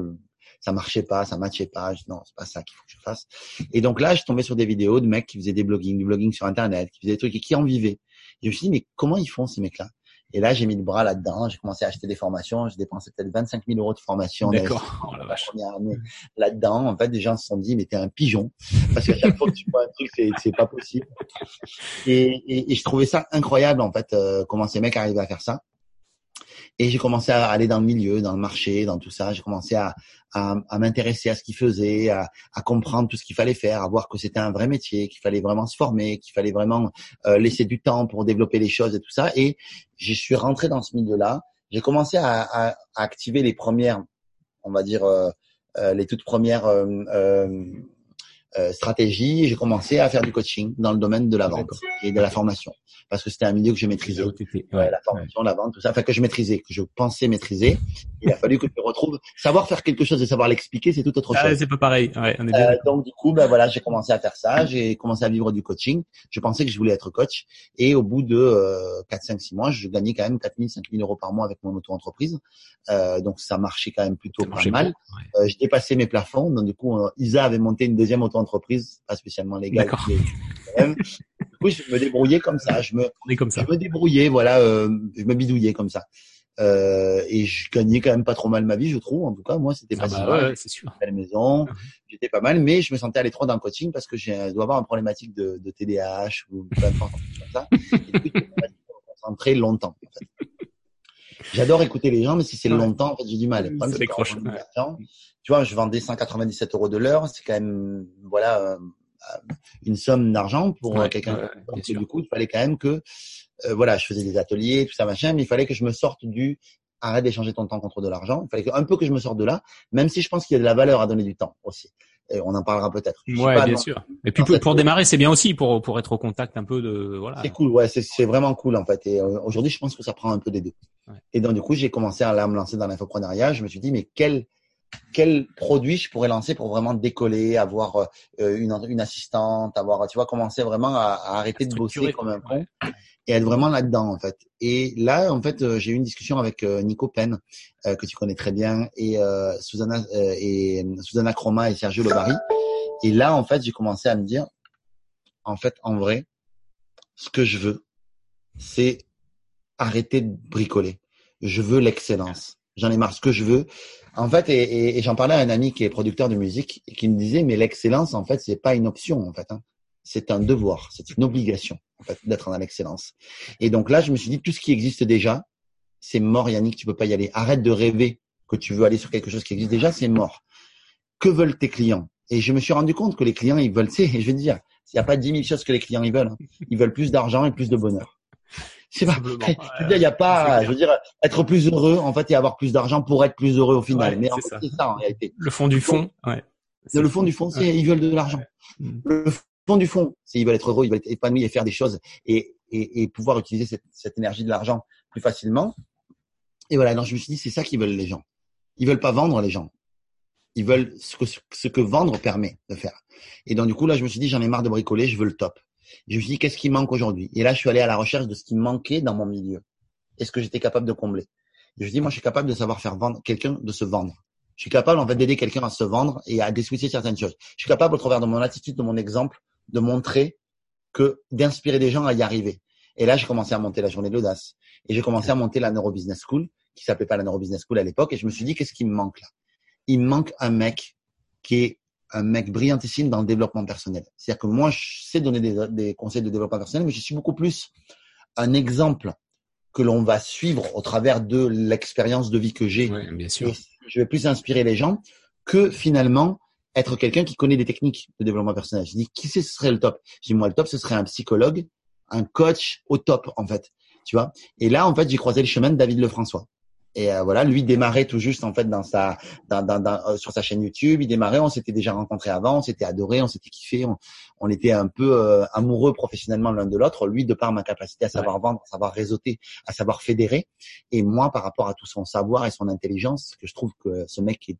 ça marchait pas, ça matchait pas. Je, non, c'est pas ça qu'il faut que je fasse. Et donc là, je tombais sur des vidéos de mecs qui faisaient des blogging, du blogging sur Internet, qui faisaient des trucs et qui en vivaient. Et je me suis dit, mais comment ils font ces mecs-là? Et là, j'ai mis le bras là-dedans. J'ai commencé à acheter des formations. J'ai dépensé peut-être 25 000 euros de formation. D'accord. Oh, la vache. Là-dedans, en fait, des gens se sont dit, mais t'es un pigeon. Parce qu'à chaque fois que tu vois un truc, c'est, c'est pas possible. Et, et, et, je trouvais ça incroyable, en fait, euh, comment ces mecs arrivaient à faire ça. Et j'ai commencé à aller dans le milieu, dans le marché, dans tout ça. J'ai commencé à, à, à m'intéresser à ce qu'ils faisaient, à, à, comprendre tout ce qu'il fallait faire, à voir que c'était un vrai métier, qu'il fallait vraiment se former, qu'il fallait vraiment euh, laisser du temps pour développer les choses et tout ça. Et je suis rentré dans ce milieu-là. J'ai commencé à, activer les premières, on va dire, euh, euh les toutes premières euh, stratégie, j'ai commencé à faire du coaching dans le domaine de la vente et de la formation parce que c'était un milieu que je maîtrisais. Ouais, la formation, la vente, tout ça, enfin que je maîtrisais, que je pensais maîtriser. Il a fallu que je retrouve savoir faire quelque chose et savoir l'expliquer, c'est tout autre ah, chose. c'est pas pareil. Ouais, on est euh, donc du coup, ben voilà, j'ai commencé à faire ça, j'ai commencé à vivre du coaching. Je pensais que je voulais être coach et au bout de euh, 4, 5, 6 mois, je gagnais quand même 4 000, 5 000 euros par mois avec mon auto-entreprise. Euh, donc ça marchait quand même plutôt pas mal. Euh, j'ai dépassé mes plafonds, donc du coup, euh, Isa avait monté une deuxième auto entreprise, pas spécialement légale. du coup, je me débrouillais comme ça. Je me, comme ça. je me débrouillais, voilà, euh, je me bidouillais comme ça. Euh, et je gagnais quand même pas trop mal ma vie, je trouve. En tout cas, moi, c'était pas ah bah c'est sûr. À la maison, uh-huh. j'étais pas mal, mais je me sentais à l'étroit dans le coaching parce que je dois avoir une problématique de, de TDAH ou peu importe comme ça. Et du coup, je me concentrer longtemps. En fait. J'adore écouter les gens, mais si c'est longtemps, en fait, j'ai du mal. Le problème, décroche. Tu vois, je vendais 197 euros de l'heure. C'est quand même, voilà, euh, une somme d'argent pour euh, quelqu'un. du coup, il fallait quand même que, euh, voilà, je faisais des ateliers, tout ça, machin, mais il fallait que je me sorte du arrête d'échanger ton temps contre de l'argent. Il fallait un peu que je me sorte de là, même si je pense qu'il y a de la valeur à donner du temps aussi. Et on en parlera peut-être. Ouais, bien sûr. Et puis pour, démarrer, c'est bien aussi pour pour être au contact un peu de voilà. C'est cool, ouais, c'est vraiment cool en fait. Et aujourd'hui, je pense que ça prend un peu des deux. Et donc, du coup, j'ai commencé à me lancer dans l'infoprenariat. Je me suis dit, mais quel, quel produit je pourrais lancer pour vraiment décoller, avoir euh, une, une assistante, avoir, tu vois, commencer vraiment à, arrêter de bosser comme un con et être vraiment là-dedans, en fait. Et là, en fait, euh, j'ai eu une discussion avec euh, Nico Penn, que tu connais très bien, et Susanna, et Susanna Croma et Sergio Lobari. Et là, en fait, j'ai commencé à me dire, en fait, en vrai, ce que je veux, c'est arrêter de bricoler. Je veux l'excellence. J'en ai marre. Ce que je veux, en fait, et, j'en parlais à un ami qui est producteur de musique et qui me disait, mais l'excellence, en fait, c'est pas une option, en fait. Hein. C'est un devoir, c'est une obligation, en fait, d'être dans l'excellence. Et donc là, je me suis dit, tout ce qui existe déjà, c'est mort, Yannick, tu peux pas y aller. Arrête de rêver que tu veux aller sur quelque chose qui existe déjà, c'est mort. Que veulent tes clients? Et je me suis rendu compte que les clients, ils veulent, tu sais, je vais te dire, il n'y a pas dix mille choses que les clients ils veulent. Hein. Ils veulent plus d'argent et plus de bonheur. C'est pas. Je veux dire, il y a pas. Je veux dire, être plus heureux en fait et avoir plus d'argent pour être plus heureux au final. Mais c'est ça en réalité. Le fond du fond. Ouais. Le fond du fond, c'est ils veulent de l'argent. Le fond du fond, c'est ils veulent être heureux, ils veulent être épanouis et faire des choses. Et, et, et pouvoir utiliser cette, cette énergie de l'argent plus facilement. Et voilà, donc je me suis dit, c'est ça qu'ils veulent les gens. Ils veulent pas vendre les gens. Ils veulent ce que, ce que vendre permet de faire. Et donc du coup, là, je me suis dit, j'en ai marre de bricoler, je veux le top. Je me suis dit, qu'est-ce qui manque aujourd'hui? Et là, je suis allé à la recherche de ce qui manquait dans mon milieu. Est-ce que j'étais capable de combler? Je me suis dit, moi, je suis capable de savoir faire vendre quelqu'un de se vendre. Je suis capable, en fait, d'aider quelqu'un à se vendre et à déswitcher certaines choses. Je suis capable, au travers de mon attitude, de mon exemple, de montrer que d'inspirer des gens à y arriver. Et là, j'ai commencé à monter la journée de l'audace. Et j'ai commencé à monter la Neuro Business School, qui s'appelait pas la Neuro Business School à l'époque. Et je me suis dit, qu'est-ce qui me manque là? Il me manque un mec qui est un mec brillantissime dans le développement personnel. C'est-à-dire que moi, je sais donner des, des, conseils de développement personnel, mais je suis beaucoup plus un exemple que l'on va suivre au travers de l'expérience de vie que j'ai. Ouais, bien sûr. Et je vais plus inspirer les gens que finalement être quelqu'un qui connaît des techniques de développement personnel. Je dis, qui ce serait le top? Je dis, moi, le top, ce serait un psychologue, un coach au top, en fait. Tu vois? Et là, en fait, j'ai croisé le chemin de David Lefrançois. Et euh, voilà, lui démarrait tout juste en fait dans sa, dans, dans, dans, euh, sur sa chaîne YouTube. Il démarrait, on s'était déjà rencontrés avant, on s'était adoré, on s'était kiffé, on, on, était un peu euh, amoureux professionnellement l'un de l'autre. Lui, de par ma capacité à savoir vendre, à savoir réseauter, à savoir fédérer, et moi par rapport à tout son savoir et son intelligence, que je trouve que ce mec est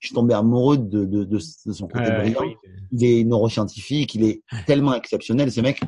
je suis tombé amoureux de, de, de, de son côté brillant. Oui. Il est neuroscientifique, il est tellement exceptionnel, ce mec.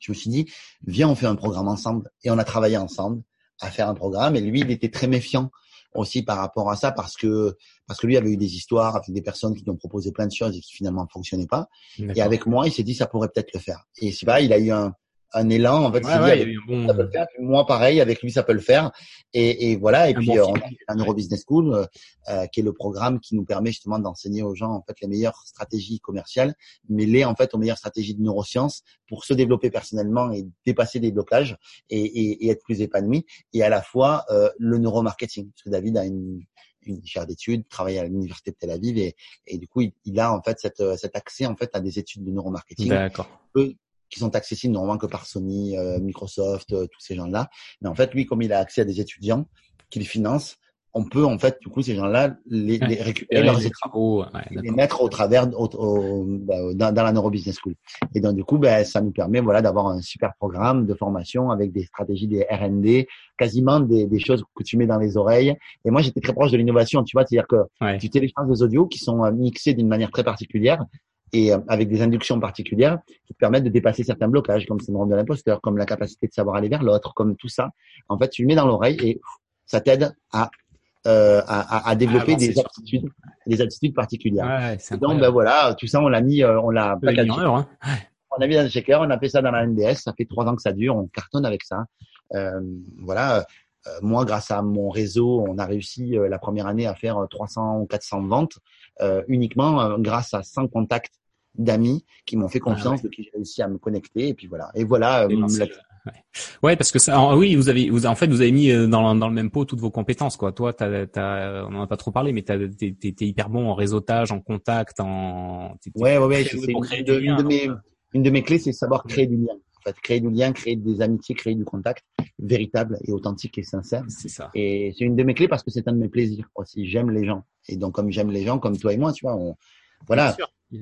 Je me suis dit, viens, on fait un programme ensemble. Et on a travaillé ensemble à faire un programme. Et lui, il était très méfiant aussi par rapport à ça parce que parce que lui avait eu des histoires avec des personnes qui lui ont proposé plein de choses et qui finalement ne fonctionnaient pas. Et avec moi, il s'est dit ça pourrait peut-être le faire. Et c'est pas, il a eu un, un élan. En fait, ouais, bon... ça peut le faire. moi, pareil, avec lui, ça peut le faire. Et, et voilà. Et un puis, bon euh, on a un Neurobusiness School, euh, euh, qui est le programme qui nous permet justement d'enseigner aux gens en fait les meilleures stratégies commerciales, mêlées en fait aux meilleures stratégies de neurosciences pour se développer personnellement et dépasser des blocages et, et, et être plus épanoui. Et à la fois euh, le neuromarketing, parce que David a une une chaire d'études, travaille à l'université de Tel Aviv et, et du coup il, il, a en fait cette, cet accès en fait à des études de neuromarketing. D'accord qui sont accessibles normalement que par Sony, euh, Microsoft, euh, tous ces gens-là. Mais en fait, lui, comme il a accès à des étudiants qu'il finance, on peut en fait du coup ces gens-là les, les récupérer leurs études ouais, et les mettre au travers au, au, bah, dans, dans, la Neuro Business School. Et donc du coup, ben, ça nous permet voilà d'avoir un super programme de formation avec des stratégies des R&D, quasiment des, des, choses que tu mets dans les oreilles. Et moi, j'étais très proche de l'innovation, tu vois, c'est-à-dire que ouais. tu télécharges des audios qui sont euh, mixés d'une manière très particulière et euh, avec des inductions particulières qui te permettent de dépasser certains blocages, comme le syndrome de l'imposteur, comme la capacité de savoir aller vers l'autre, comme tout ça. En fait, tu le mets dans l'oreille et ça t'aide à, euh, à, à, développer ah, des aptitudes, des aptitudes particulières. Ouais, donc, ben voilà, tout ça, on l'a mis, euh, on l'a pas hein. On a mis dans le shaker, on a fait ça dans la NDS, ça fait trois ans que ça dure, on cartonne avec ça. Euh, voilà. Euh, moi, grâce à mon réseau, on a réussi euh, la première année à faire 300 ou 400 ventes uniquement grâce à 100 contacts d'amis qui m'ont fait confiance, ah ouais. de qui j'ai réussi à me connecter. Et puis voilà. Et voilà. Et euh, ouais. ouais. parce que ça, oui, vous avez, vous, en fait, vous avez mis euh, dans, dans le même pot toutes vos compétences, quoi. Toi, t'as, t'as, on en a pas trop parlé, mais t'es, t'es, t'es hyper bon en réseautage, en contact, en. Ouais, ouais, ouais. C'est une, de, une, de mes, une de mes clés, c'est savoir créer du lien. En fait, créer du lien, créer des amitiés, créer du contact véritable et authentique et sincère. C'est ça. Et c'est une de mes clés parce que c'est un de mes plaisirs aussi. J'aime les gens. Et donc, comme j'aime les gens, comme toi et moi, tu vois, on, voilà.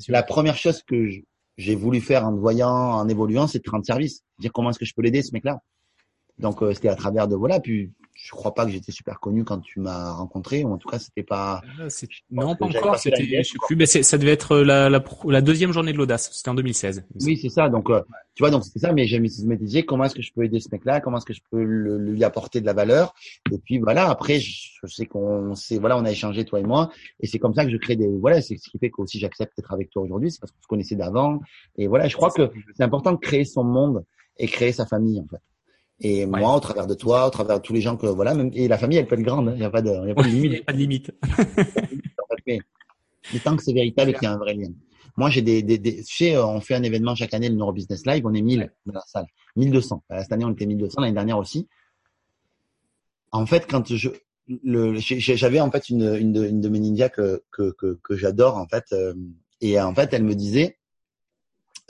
La première chose que j'ai voulu faire en voyant, en évoluant, c'est de rendre service. Dire comment est-ce que je peux l'aider, ce mec-là. Donc, euh, c'était à travers de voilà. Puis, je crois pas que j'étais super connu quand tu m'as rencontré, ou en tout cas, c'était pas. Euh, non, pas encore. C'était, je sais plus, mais ça devait être la, la, la deuxième journée de l'audace. C'était en 2016. Oui, c'est ça. Donc, euh, tu vois, donc c'était ça. Mais je me disais comment est-ce que je peux aider ce mec-là, comment est-ce que je peux le, lui apporter de la valeur? Et puis voilà. Après, je, je sais qu'on, sait, voilà, on a échangé toi et moi, et c'est comme ça que je crée des, voilà, c'est ce qui fait qu'aussi j'accepte d'être avec toi aujourd'hui, c'est parce qu'on se connaissait d'avant. Et voilà, je crois que c'est important de créer son monde et créer sa famille en fait. Et ouais. moi, au travers de toi, au travers de tous les gens que voilà, même et la famille, elle peut être grande. Il hein, n'y a pas de, y a pas de limite. Il n'y a pas de limite. mais, tant que c'est véritable et qu'il y a un vrai lien. Moi, j'ai des, des, des, tu sais, on fait un événement chaque année, le Neuro Business Live, on est 1000 ouais. dans la salle, 1200. Cette année, on était 1200, l'année dernière aussi. En fait, quand je, le, j'avais en fait une, une, de, une de mes ninjas que que que, que j'adore en fait, euh, et en fait, elle me disait,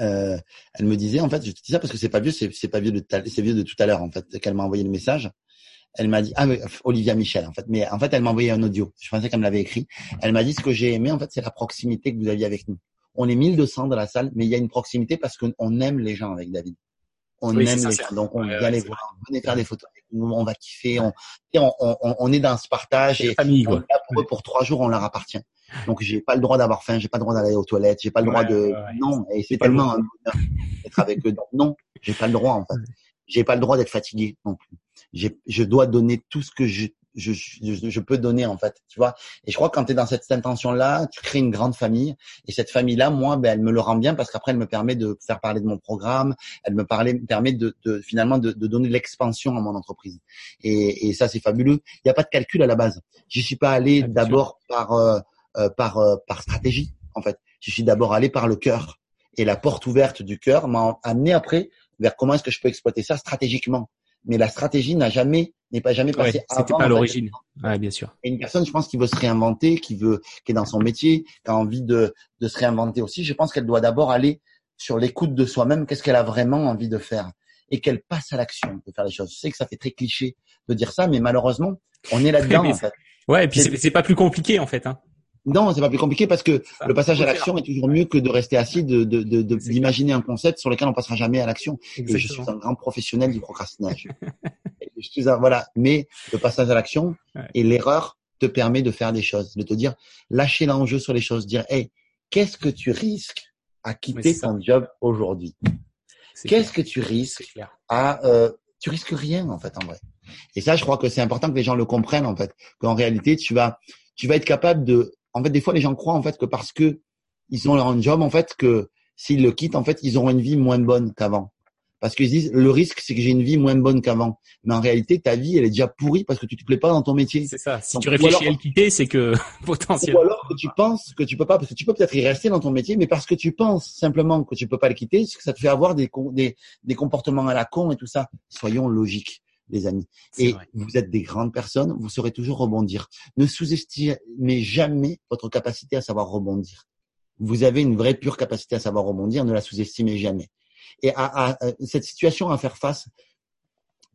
euh, elle me disait en fait, je te dis ça parce que c'est pas vieux, c'est pas vieux de tout à l'heure en fait qu'elle m'a envoyé le message. Elle m'a dit ah mais Olivia Michel en fait, mais en fait elle m'a envoyé un audio. Je pensais qu'elle me l'avait écrit. Elle m'a dit ce que j'ai aimé en fait c'est la proximité que vous aviez avec nous. On est 1200 dans la salle, mais il y a une proximité parce qu'on aime les gens avec David. On aime les gens, donc on vient les voir, venez faire des photos on va kiffer, on, on, on, est dans ce partage et famille, quoi. pour, pour trois jours, on leur appartient. Donc j'ai pas le droit d'avoir faim, j'ai pas le droit d'aller aux toilettes, j'ai pas le droit de non. Et c'est tellement un d'être avec eux. Donc non, j'ai pas le droit en fait. J'ai pas le droit d'être fatigué non plus. Je dois donner tout ce que je je, je, je, peux donner en fait, tu vois. Et je crois que quand tu es dans cette intention-là, tu crées une grande famille. Et cette famille-là, moi, ben, elle me le rend bien parce qu'après, elle me permet de faire parler de mon programme, elle me, parlait, permet de, de finalement de, de donner l'expansion à mon entreprise. Et, et ça, c'est fabuleux. Il n'y a pas de calcul à la base. Je suis pas allé d'abord par euh, euh, par euh, par stratégie en fait. Je suis d'abord allé par le cœur. Et la porte ouverte du cœur m'a amené après vers comment est-ce que je peux exploiter ça stratégiquement mais la stratégie n'a jamais n'est pas jamais passée ouais, C'était pas à l'origine. Ouais, bien sûr. Et une personne, je pense, qui veut se réinventer, qui veut, qui est dans son métier, qui a envie de, de se réinventer aussi, je pense qu'elle doit d'abord aller sur l'écoute de soi-même. Qu'est-ce qu'elle a vraiment envie de faire et qu'elle passe à l'action de faire les choses. Je sais que ça fait très cliché de dire ça, mais malheureusement, on est là-dedans en fait. Ouais, et puis c'est pas plus compliqué en fait. Hein. Non, c'est pas plus compliqué parce que le passage à l'action est toujours mieux que de rester assis, de d'imaginer de, un concept sur lequel on passera jamais à l'action. Je suis un grand professionnel du procrastinage. je suis voilà, mais le passage à l'action et l'erreur te permet de faire des choses, de te dire lâcher l'enjeu sur les choses, dire hey, qu'est-ce que tu risques à quitter ton job aujourd'hui? Qu'est-ce que tu risques à euh, tu risques rien en fait en vrai. Et ça, je crois que c'est important que les gens le comprennent en fait, qu'en réalité tu vas tu vas être capable de en fait, des fois, les gens croient en fait que parce que ils ont leur job, en fait, que s'ils le quittent, en fait, ils auront une vie moins bonne qu'avant. Parce qu'ils disent, le risque, c'est que j'ai une vie moins bonne qu'avant. Mais en réalité, ta vie, elle est déjà pourrie parce que tu te plais pas dans ton métier. C'est ça. Si tu réfléchis à le quitter, c'est que potentiellement. Ou alors que tu penses que tu peux pas, parce que tu peux peut-être y rester dans ton métier, mais parce que tu penses simplement que tu peux pas le quitter, c'est que ça te fait avoir des, des, des comportements à la con et tout ça. Soyons logiques les amis. Et vous êtes des grandes personnes, vous saurez toujours rebondir. Ne sous-estimez jamais votre capacité à savoir rebondir. Vous avez une vraie pure capacité à savoir rebondir, ne la sous-estimez jamais. Et à, cette situation à faire face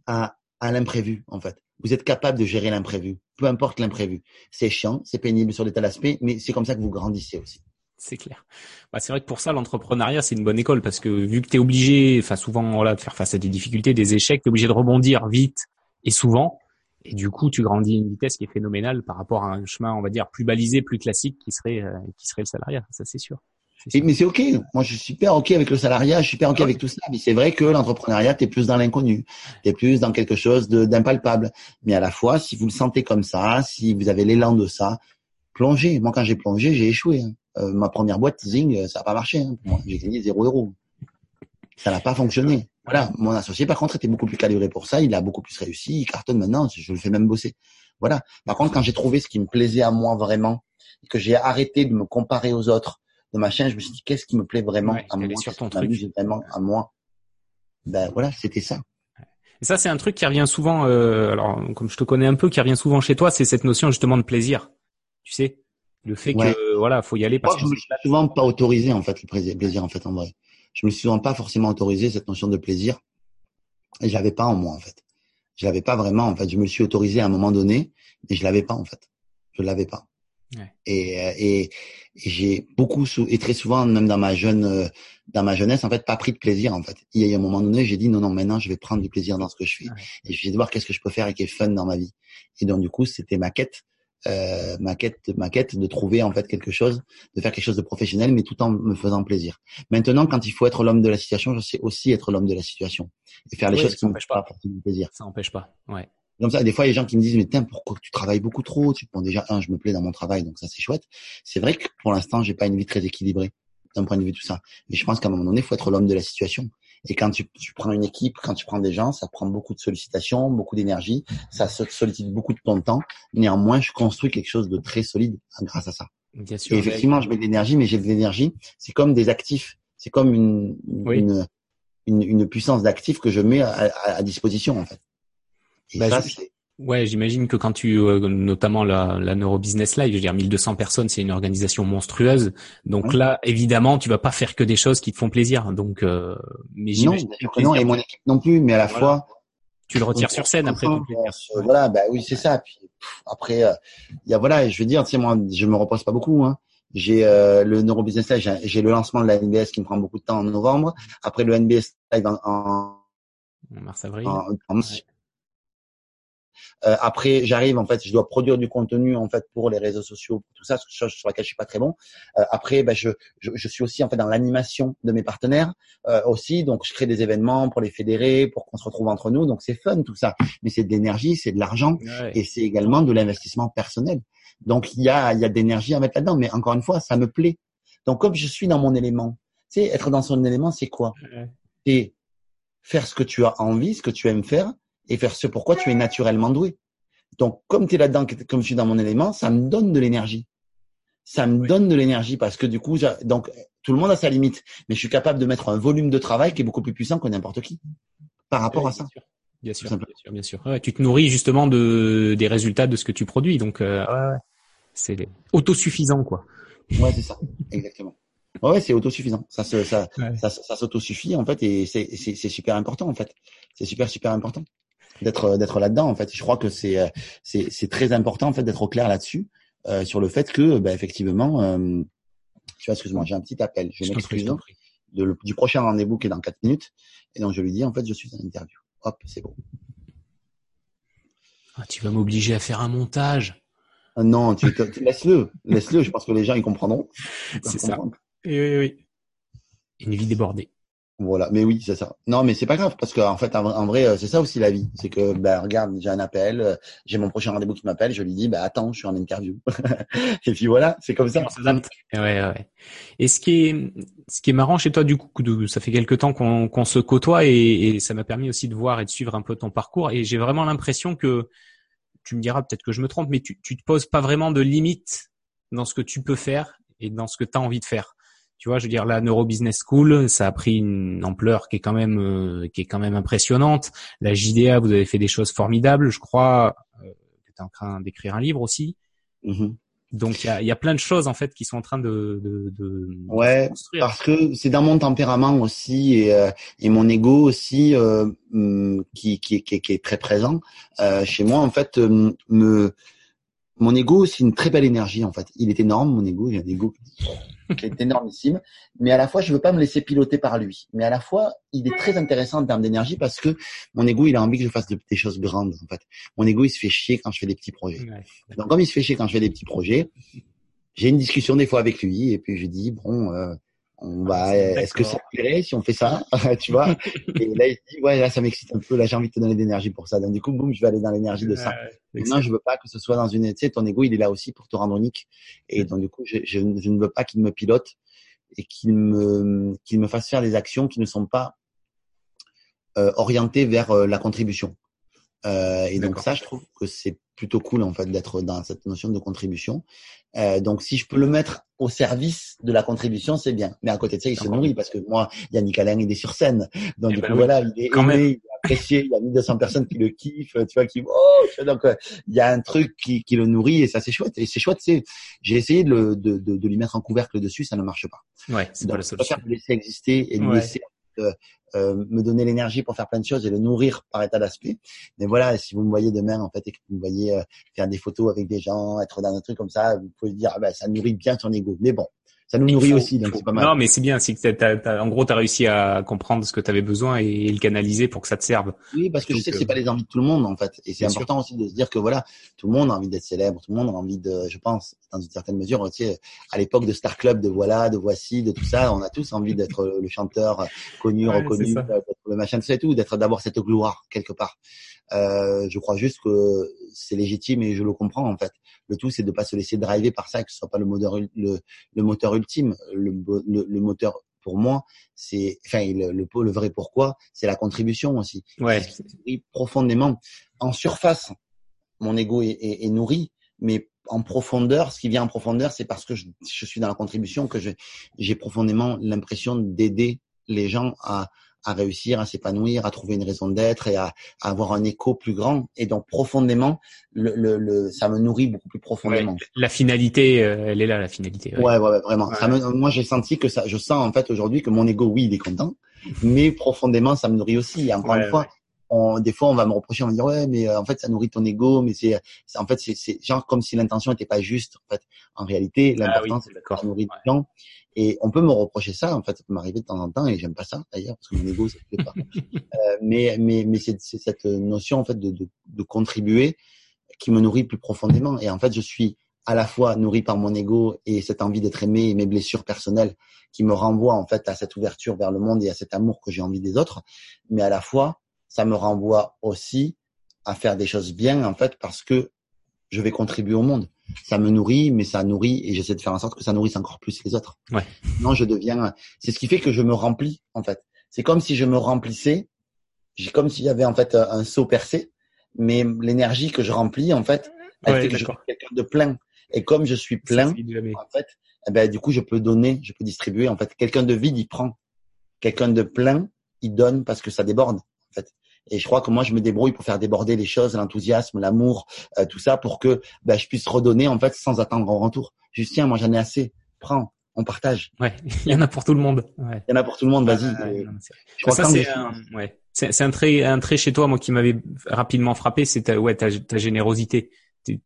à, à l'imprévu, en fait. Vous êtes capable de gérer l'imprévu, peu importe l'imprévu. C'est chiant, c'est pénible sur des tas d'aspects, mais c'est comme ça que vous grandissez aussi. C'est clair. Bah, c'est vrai que pour ça, l'entrepreneuriat, c'est une bonne école parce que vu que tu es obligé, enfin souvent, voilà, de faire face à des difficultés, des échecs, tu es obligé de rebondir vite et souvent. Et du coup, tu grandis à une vitesse qui est phénoménale par rapport à un chemin, on va dire, plus balisé, plus classique qui serait, euh, qui serait le salariat. Ça, c'est sûr. mais c'est ok. Moi, je suis super ok avec le salariat. Je suis super ok avec tout ça. Mais c'est vrai que l'entrepreneuriat, t'es plus dans l'inconnu. T'es plus dans quelque chose d'impalpable. Mais à la fois, si vous le sentez comme ça, si vous avez l'élan de ça, plongez. Moi, quand j'ai plongé, j'ai échoué. Hein. Euh, ma première boîte, Zing, euh, ça n'a pas marché. Hein, J'ai gagné 0 euros. Ça n'a pas fonctionné. Voilà. Mon associé, par contre, était beaucoup plus calibré pour ça. Il a beaucoup plus réussi. Il cartonne maintenant. Je le fais même bosser. Voilà. Par contre, quand j'ai trouvé ce qui me plaisait à moi vraiment, et que j'ai arrêté de me comparer aux autres, de machin, je me suis dit, qu'est-ce qui me plaît vraiment à moi, sur ton truc. vraiment à moi? Ben voilà, c'était ça. Et ça, c'est un truc qui revient souvent. Euh, alors, comme je te connais un peu, qui revient souvent chez toi, c'est cette notion justement de plaisir. Tu sais, le fait que voilà, faut y aller parce Moi, je me suis souvent pas autorisé en fait le plaisir en fait en vrai. Je me suis souvent pas forcément autorisé cette notion de plaisir et je l'avais pas en moi en fait. Je l'avais pas vraiment en fait. Je me suis autorisé à un moment donné, mais je l'avais pas en fait. Je l'avais pas. Ouais. Et, euh, et, et j'ai beaucoup et très souvent même dans ma jeune euh, dans ma jeunesse en fait pas pris de plaisir en fait. Il y a un moment donné j'ai dit non non maintenant je vais prendre du plaisir dans ce que je fais et je vais voir qu'est-ce que je peux faire et qui est fun dans ma vie. Et donc du coup c'était ma quête euh, ma quête, ma quête de trouver en fait quelque chose, de faire quelque chose de professionnel, mais tout en me faisant plaisir. Maintenant, quand il faut être l'homme de la situation, je sais aussi être l'homme de la situation et faire les choses qui m'empêchent pas plaisir. Ça n'empêche pas. Ouais. Comme ça, des fois, il y a des gens qui me disent, mais tiens, pourquoi tu travailles beaucoup trop? Tu prends déjà, un, je me plais dans mon travail, donc ça, c'est chouette. C'est vrai que pour l'instant, j'ai pas une vie très équilibrée d'un point de vue tout ça. Mais je pense qu'à un moment donné, il faut être l'homme de la situation. Et quand tu, tu, prends une équipe, quand tu prends des gens, ça prend beaucoup de sollicitations, beaucoup d'énergie, ça sollicite beaucoup de ton temps. Néanmoins, je construis quelque chose de très solide grâce à ça. Bien sûr, et effectivement, je mets de l'énergie, mais j'ai de l'énergie. C'est comme des actifs. C'est comme une, une, une, une, puissance d'actifs que je mets à, à, disposition, en fait. Et bah, ça, Ouais, j'imagine que quand tu, euh, notamment la, la Neurobusiness Live, je veux dire 1200 personnes, c'est une organisation monstrueuse. Donc là, évidemment, tu vas pas faire que des choses qui te font plaisir. Donc, euh, mais j'imagine. Non, non, et mon équipe non plus, mais à la fois. Tu le retires sur scène après. Ton euh, voilà, bah oui, c'est ça. Puis après, il y a voilà, je veux dire, tu sais, moi, je me repose pas beaucoup. Hein. J'ai le Neurobusiness Live, j'ai le lancement de la NBS qui me prend beaucoup de temps en novembre. Après le NBS Live en Mars-avril. Euh, après, j'arrive en fait, je dois produire du contenu en fait pour les réseaux sociaux, tout ça, chose sur laquelle je suis pas très bon. Euh, après, ben, je, je, je, suis aussi en fait dans l'animation de mes partenaires euh, aussi, donc je crée des événements pour les fédérer, pour qu'on se retrouve entre nous. Donc c'est fun tout ça, mais c'est de l'énergie, c'est de l'argent et c'est également de l'investissement personnel. Donc il y a il y a de l'énergie à mettre là-dedans, mais encore une fois, ça me plaît. Donc comme je suis dans mon élément, tu sais, être dans son élément, c'est quoi? C'est faire ce que tu as envie, ce que tu aimes faire, et faire ce pourquoi tu es naturellement doué. Donc, comme tu es là-dedans, comme je suis dans mon élément, ça me donne de l'énergie. Ça me donne de l'énergie parce que du coup, donc tout le monde a sa limite, mais je suis capable de mettre un volume de travail qui est beaucoup plus puissant que n'importe qui par rapport à ça. Bien sûr, bien sûr, bien sûr. Ouais, tu te nourris justement de des résultats de ce que tu produis, donc euh, ouais, c'est autosuffisant quoi. Ouais, c'est ça, exactement. Ouais, c'est autosuffisant. Ça se, ça, ça, ça, s'autosuffit en fait, et c'est, c'est, c'est super important en fait. C'est super, super important d'être d'être là-dedans en fait. Je crois que c'est c'est c'est très important en fait d'être au clair là-dessus euh, sur le fait que bah, effectivement euh, tu vois excuse-moi, j'ai un petit appel, je, m'excuse de, du prochain rendez-vous qui est dans 4 minutes et donc je lui dis en fait je suis en interview. Hop, c'est bon. Ah, tu vas m'obliger à faire un montage. Ah, non, tu, tu laisse-le, laisse-le, je pense que les gens ils comprendront. C'est ça. Oui, oui, oui. Une vie débordée. Voilà, mais oui, c'est ça. Non, mais c'est pas grave parce qu'en en fait, en, vrai, euh, c'est ça aussi la vie. C'est que, ben, regarde, j'ai un appel, euh, j'ai mon prochain rendez-vous qui m'appelle, je lui dis, ben, attends, je suis en interview. et puis voilà, c'est comme ça. Ouais, ouais. Et ce qui est, ce qui est marrant chez toi, du coup, ça fait quelque temps qu'on se côtoie et, et ça m'a permis aussi de voir et de suivre un peu ton parcours. Et j'ai vraiment l'impression que, tu me diras peut-être que je me trompe, mais tu, tu te poses pas vraiment de limites dans ce que tu peux faire et dans ce que tu as envie de faire tu vois, je veux dire, la Neuro Business School, ça a pris une ampleur qui est quand même euh, qui est quand même impressionnante. La JDA, vous avez fait des choses formidables. Je crois euh, tu es en train d'écrire un livre aussi. Mm-hmm. Donc il y a, y a, plein de choses en fait qui sont en train de, de, de ouais parce que c'est dans mon tempérament aussi et, euh, et mon ego aussi euh, mm, qui, qui, qui, qui, est très présent euh, chez moi en fait me mon ego c'est une très belle énergie en fait il est énorme mon ego j'ai un ego qui est énormissime, mais à la fois je veux pas me laisser piloter par lui. Mais à la fois, il est très intéressant en termes d'énergie parce que mon ego, il a envie que je fasse des choses grandes en fait. Mon ego, il se fait chier quand je fais des petits projets. Donc comme il se fait chier quand je fais des petits projets, j'ai une discussion des fois avec lui et puis je dis bon, euh, on va, ah, est-ce que ça plairait si on fait ça, tu vois? Et là, il se dit, ouais, là, ça m'excite un peu, là, j'ai envie de te donner de l'énergie pour ça. Donc, du coup, boum, je vais aller dans l'énergie de ça. non, je veux pas que ce soit dans une, tu sais, ton ego, il est là aussi pour te rendre unique. Et donc, du coup, je, je, je ne veux pas qu'il me pilote et qu'il me, qu'il me fasse faire des actions qui ne sont pas euh, orientées vers euh, la contribution. Euh, et donc ça, je trouve que c'est plutôt cool en fait d'être dans cette notion de contribution. Euh, donc si je peux le mettre au service de la contribution, c'est bien. Mais à côté de ça, il se nourrit parce que moi, Yannick Alain, il est sur scène. Donc eh du ben coup, voilà, il est aimé, il est apprécié. Il y a 1200 personnes qui le kiffent, tu vois, qui oh, donc euh, il y a un truc qui, qui le nourrit et ça c'est chouette. Et c'est chouette, c'est j'ai essayé de, le, de, de, de, lui mettre un couvercle dessus, ça ne marche pas. Ouais, c'est pas la solution. Je laisser exister et lui laisser euh, me donner l'énergie pour faire plein de choses et le nourrir par état d'aspect. Mais voilà, si vous me voyez demain en fait et que vous me voyez euh, faire des photos avec des gens, être dans un truc comme ça, vous pouvez dire ah ben ça nourrit bien son ego. Mais bon, ça nous nourrit aussi, donc c'est pas mal. Non, mais c'est bien, c'est que en gros, tu as réussi à comprendre ce que tu avais besoin et, le canaliser pour que ça te serve. Oui, parce que je sais que c'est pas les envies de tout le monde en fait, et c'est important aussi de se dire que voilà, tout le monde a envie d'être célèbre, tout le monde a envie de, je pense, dans une certaine mesure, tu sais, à l'époque de Star Club, de voilà, de voici, de tout ça, on a tous envie d'être le chanteur connu, reconnu, d'être le machin, et tout, d'être d'avoir cette gloire quelque part. Euh, je crois juste que c'est légitime et je le comprends en fait. Le tout, c'est de pas se laisser driver par ça, que ce soit pas le moteur, le, le moteur ultime. Le, le, le moteur, pour moi, c'est, enfin, le, le, le, vrai pourquoi, c'est la contribution aussi. Ouais. profondément. En surface, mon ego est, est, est, nourri, mais en profondeur, ce qui vient en profondeur, c'est parce que je, je, suis dans la contribution que j'ai profondément l'impression d'aider les gens à, à réussir, à s'épanouir, à trouver une raison d'être et à, à, avoir un écho plus grand. Et donc profondément, le, le, le ça me nourrit beaucoup plus profondément. la finalité, euh, elle est là, la finalité. Ouais, ouais, ouais vraiment. Ça me, moi, j'ai senti que ça, je sens en fait aujourd'hui que mon ego, oui, il est content, mais profondément, ça me nourrit aussi. Et encore une fois. On, des fois, on va me reprocher, on va me dire ouais, mais euh, en fait, ça nourrit ton ego, mais c'est, en fait, c'est genre comme si l'intention n'était pas juste. En fait, en réalité, ah l'important c'est que ça nourrit les gens Et on peut me reprocher ça, en fait, ça peut m'arriver de temps en temps, et j'aime pas ça d'ailleurs, parce que mon ego, ça ne plaît pas. euh, mais mais mais c'est cette notion en fait de, de, de contribuer qui me nourrit plus profondément. Et en fait, je suis à la fois nourri par mon ego et cette envie d'être aimé et mes blessures personnelles qui me renvoient en fait à cette ouverture vers le monde et à cet amour que j'ai envie des autres. Mais à la fois, ça me renvoie aussi à faire des choses bien en fait parce que je vais contribuer au monde. Ça me nourrit, mais ça nourrit et j'essaie de faire en sorte que ça nourrisse encore plus les autres. Ouais. Non, je deviens. C'est ce qui fait que je me remplis en fait. C'est comme si je me remplissais. J'ai comme s'il y avait en fait un seau percé, mais l'énergie que je remplis en fait, elle fait que je suis quelqu'un de plein. Et comme je suis plein, en fait, eh ben, du coup, je peux donner, je peux distribuer. En fait, quelqu'un de vide, il prend. Quelqu'un de plein, il donne parce que ça déborde. En fait. Et je crois que moi, je me débrouille pour faire déborder les choses, l'enthousiasme, l'amour, euh, tout ça, pour que ben, je puisse redonner en fait sans attendre en retour. Juste tiens, moi j'en ai assez. Prends, on partage. Ouais, il y en a pour tout le monde. Ouais. Il y en a pour tout le monde. Vas-y. je ça c'est un, ouais. c'est un trait, un trait chez toi, moi qui m'avait rapidement frappé, c'est ta, ouais, ta, ta générosité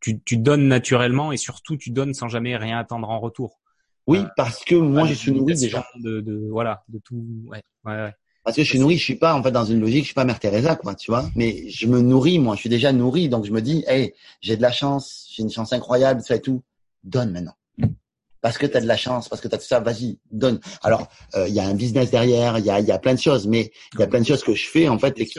tu, tu donnes naturellement et surtout tu donnes sans jamais rien attendre en retour. Oui, euh, parce que moi je suis nourri déjà. De, de, voilà, de tout. Ouais, ouais, ouais. Parce que je suis nourri, je suis pas en fait dans une logique, je suis pas Mère Teresa quoi, tu vois. Mais je me nourris moi, je suis déjà nourri, donc je me dis, hey, j'ai de la chance, j'ai une chance incroyable, ça et tout. Donne maintenant. Parce que tu as de la chance, parce que tu as tout ça, vas-y, donne. Alors, euh, il y a un business derrière, il y a, y a plein de choses, mais il y a plein de choses que je fais en fait et qui,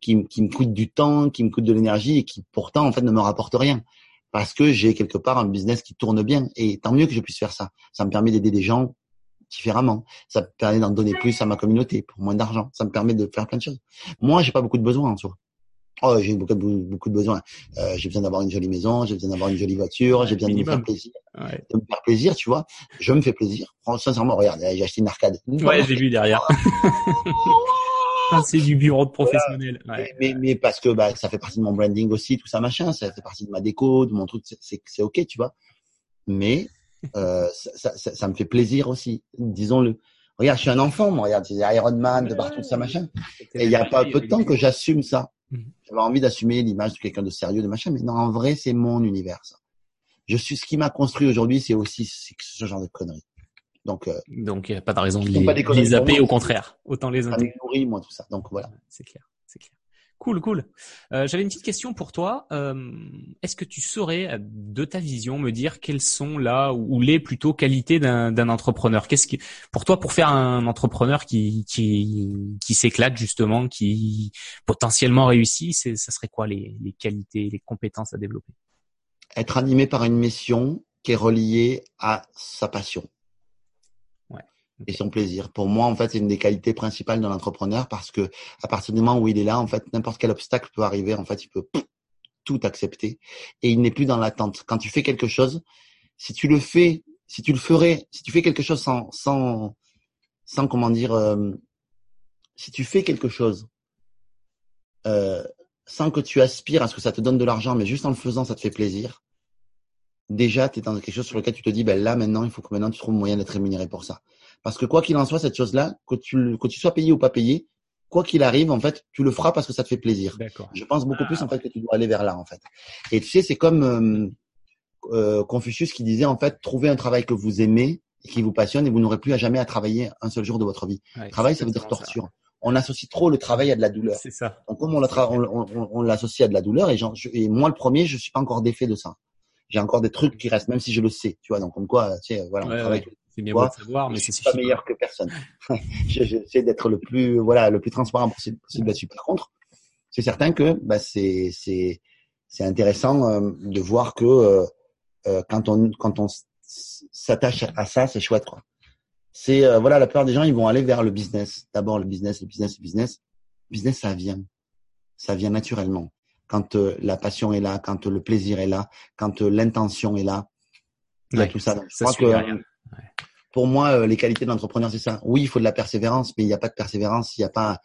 qui, qui me coûte du temps, qui me coûte de l'énergie et qui pourtant en fait ne me rapporte rien parce que j'ai quelque part un business qui tourne bien et tant mieux que je puisse faire ça. Ça me permet d'aider des gens différemment. Ça me permet d'en donner plus à ma communauté pour moins d'argent. Ça me permet de faire plein de choses. Moi, j'ai pas beaucoup de besoins en soi. Oh, j'ai beaucoup, beaucoup de besoins. Euh, j'ai besoin d'avoir une jolie maison, j'ai besoin d'avoir une jolie voiture, j'ai besoin de me faire plaisir. De me faire plaisir, tu vois. Je me fais plaisir. Sincèrement, regarde, j'ai acheté une arcade. Ouais, j'ai vu derrière. c'est du bureau de professionnel. Mais, mais, parce que bah, ça fait partie de mon branding aussi, tout ça machin, ça fait partie de ma déco, de mon truc, c'est ok, tu vois. Mais euh, ça, ça, ça, me fait plaisir aussi, disons-le. Regarde, je suis un enfant, moi. Regarde, j'ai Iron Man de partout, tout ça machin. Et il y a pas peu de temps que j'assume ça. Mhm. J'avais envie d'assumer l'image de quelqu'un de sérieux, de machin, mais non, en vrai, c'est mon univers. Ça. Je suis ce qui m'a construit aujourd'hui, c'est aussi ce genre de conneries. Donc, euh, donc il n'y a pas de raison de les, zapper, au contraire. Autant les intégrer. nourrit, moi, tout ça. Donc voilà. C'est clair, c'est clair. Cool, cool. Euh, J'avais une petite question pour toi. Euh, Est-ce que tu saurais, de ta vision, me dire quelles sont là ou les plutôt qualités d'un entrepreneur? Qu'est-ce qui, pour toi, pour faire un entrepreneur qui qui, s'éclate justement, qui potentiellement réussit, ça serait quoi les qualités, les compétences à développer? Être animé par une mission qui est reliée à sa passion et son plaisir. Pour moi, en fait, c'est une des qualités principales d'un entrepreneur parce que à partir du moment où il est là, en fait, n'importe quel obstacle peut arriver. En fait, il peut tout accepter et il n'est plus dans l'attente. Quand tu fais quelque chose, si tu le fais, si tu le ferais, si tu fais quelque chose sans, sans, sans comment dire, euh, si tu fais quelque chose euh, sans que tu aspires à ce que ça te donne de l'argent, mais juste en le faisant, ça te fait plaisir. Déjà, tu es dans quelque chose sur lequel tu te dis, ben là, maintenant, il faut que maintenant tu trouves moyen d'être rémunéré pour ça. Parce que quoi qu'il en soit, cette chose-là, que tu, que tu sois payé ou pas payé, quoi qu'il arrive, en fait, tu le feras parce que ça te fait plaisir. Je pense beaucoup plus en fait que tu dois aller vers là, en fait. Et tu sais, c'est comme euh, euh, Confucius qui disait en fait, trouvez un travail que vous aimez et qui vous passionne et vous n'aurez plus à jamais à travailler un seul jour de votre vie. travail, ça veut dire torture. On associe trop le travail à de la douleur. C'est ça. Donc comme on l'associe on, à de la douleur et, et moi le premier, je suis pas encore défait de ça. J'ai encore des trucs qui restent, même si je le sais, tu vois. Donc comme quoi, tu sais, voilà, on travaille c'est bien de savoir, mais c'est pas meilleur que personne. J'essaie d'être le plus, voilà, le plus transparent possible, là-dessus. Par contre, c'est certain que bah, c'est c'est c'est intéressant euh, de voir que euh, euh, quand on quand on s'attache à ça, c'est chouette quoi. C'est voilà, la plupart des gens ils vont aller vers le business. D'abord le business, le business, le business. Le business ça vient, ça vient naturellement. Quand la passion est là, quand le plaisir est là, quand l'intention est là, il y a tout ça. je crois que pour moi, euh, les qualités d'entrepreneur, c'est ça. Oui, il faut de la persévérance, mais il n'y a pas de persévérance s'il n'y a pas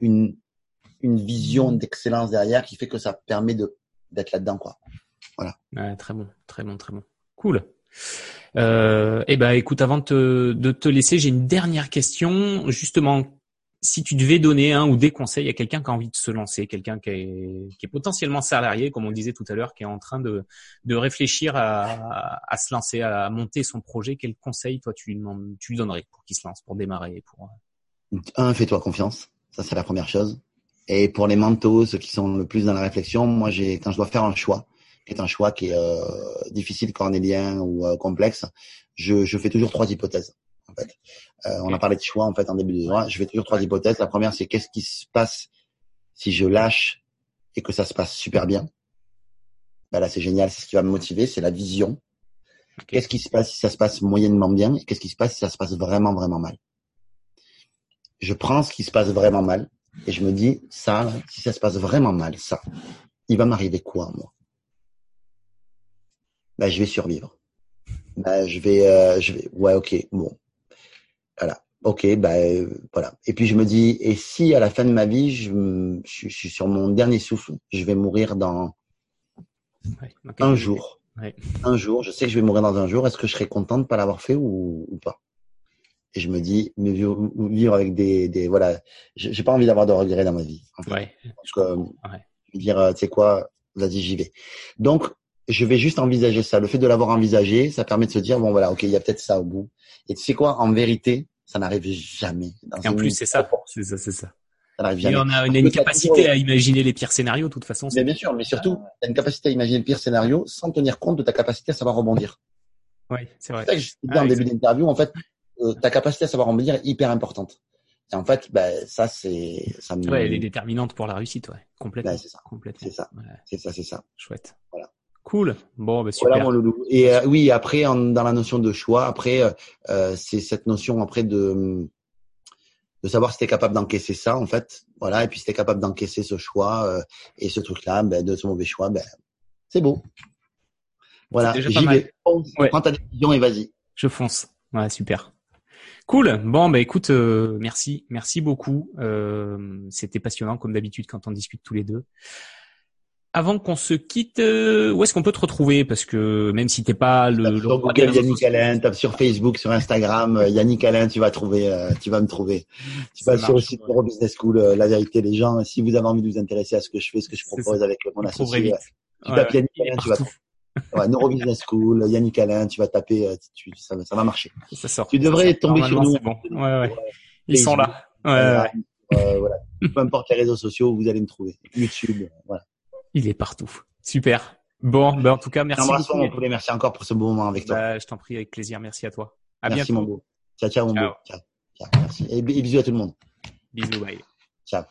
une, une vision d'excellence derrière qui fait que ça permet de d'être là-dedans, quoi. Voilà. Ouais, très bon, très bon, très bon. Cool. Euh, eh ben, écoute, avant de te, de te laisser, j'ai une dernière question. Justement, si tu devais donner un ou des conseils à quelqu'un qui a envie de se lancer, quelqu'un qui est, potentiellement salarié, comme on disait tout à l'heure, qui est en train de, réfléchir à, se lancer, à monter son projet, quel conseil toi tu lui, donnerais pour qu'il se lance, pour démarrer pour... Un, fais-toi confiance. Ça, c'est la première chose. Et pour les manteaux, ceux qui sont le plus dans la réflexion, moi, j'ai quand je dois faire un choix, qui est un choix qui est euh, difficile, cornélien ou euh, complexe, je fais toujours trois hypothèses. En fait. Euh, on a parlé de choix en fait en début de mois. Je vais toujours trois hypothèses. La première, c'est qu'est-ce qui se passe si je lâche et que ça se passe super bien? Ben là, c'est génial. C'est ce qui va me motiver. C'est la vision. Qu'est-ce qui se passe si ça se passe moyennement bien et qu'est-ce qui se passe si ça se passe vraiment vraiment mal? Je prends ce qui se passe vraiment mal et je me dis ça, si ça se passe vraiment mal, ça, il va m'arriver quoi moi? Ben je vais survivre. Ben je vais, euh, je vais, ouais ok bon voilà. Ok, bah voilà. Et puis je me dis, et si à la fin de ma vie, je, je, suis sur mon dernier souffle, je vais mourir dans un jour. Un jour, je sais que je vais mourir dans un jour. Est-ce que je serais content de pas l'avoir fait ou, ou, pas? Et je me dis, mais vivre avec des, des voilà, j'ai pas envie d'avoir de regrets dans ma vie. En fait. ouais. Donc, euh, dire, euh, tu sais quoi, vas-y, j'y vais. Donc, je vais juste envisager ça. Le fait de l'avoir envisagé, ça permet de se dire bon voilà, ok, il y a peut-être ça au bout. Et tu sais quoi, en vérité, ça n'arrive jamais. et en plus, c'est ça, c'est ça, c'est ça. Ça n'arrive jamais. Et on a une, capacité à imaginer les pires scénarios, de toute façon. Mais bien sûr, mais surtout, tu as une capacité à imaginer le pire scénario sans tenir compte de ta capacité à savoir rebondir. Oui, c'est vrai. C'est ça que je disais en début d'interview. En fait, euh, ta capacité à savoir rebondir est hyper importante. Et en fait, bah, ça, c'est, ça me... Ouais, elle est déterminante pour la réussite, ouais. Complètement. c'est ça. Complètement. C'est ça. C'est ça, c'est ça. Chouette. Voilà. Cool. Bon, bah super. Voilà mon loulou. Et euh, oui, après, dans la notion de choix, après, euh, euh, c'est cette notion après de de savoir si tu es capable d'encaisser ça, en fait. Voilà. Et puis si tu es capable d'encaisser ce choix euh, et ce truc-là, ben, de ce mauvais choix, ben, c'est beau. Voilà. J'y vais. Prends ta décision et vas-y. Je fonce. Ouais, super. Cool. Bon, bah écoute, merci, merci beaucoup. C'était passionnant comme d'habitude quand on discute tous les deux avant qu'on se quitte, euh, où est-ce qu'on peut te retrouver? Parce que même si t'es pas le, le sur Google Yannick Alain, tape sur Facebook, sur Instagram, euh, Yannick Alain, tu vas trouver, euh, tu vas me trouver. Tu vas sur le site Neuro Business School. la vérité, les gens, si vous avez envie de vous intéresser à ce que je fais, ce que je propose avec mon associé, tu tapes Yannick Alain, tu vas trouver. Ouais, Neuro Business School, Yannick Alain, tu vas taper, tu, ça, ça, va marcher. Ça sort. Tu devrais tomber sur nous. Bon. Ouais, ouais. Ils sont là. Ouais, ouais. voilà. Peu importe les réseaux sociaux, vous allez me trouver. YouTube, voilà. Il est partout. Super. Bon, ben en tout cas, merci beaucoup. merci encore pour ce beau moment avec toi. Bah, je t'en prie, avec plaisir. Merci à toi. À merci bientôt. mon beau. Ciao, ciao mon beau. Ciao. ciao. Merci. Et bisous à tout le monde. Bisous, bye. Ciao.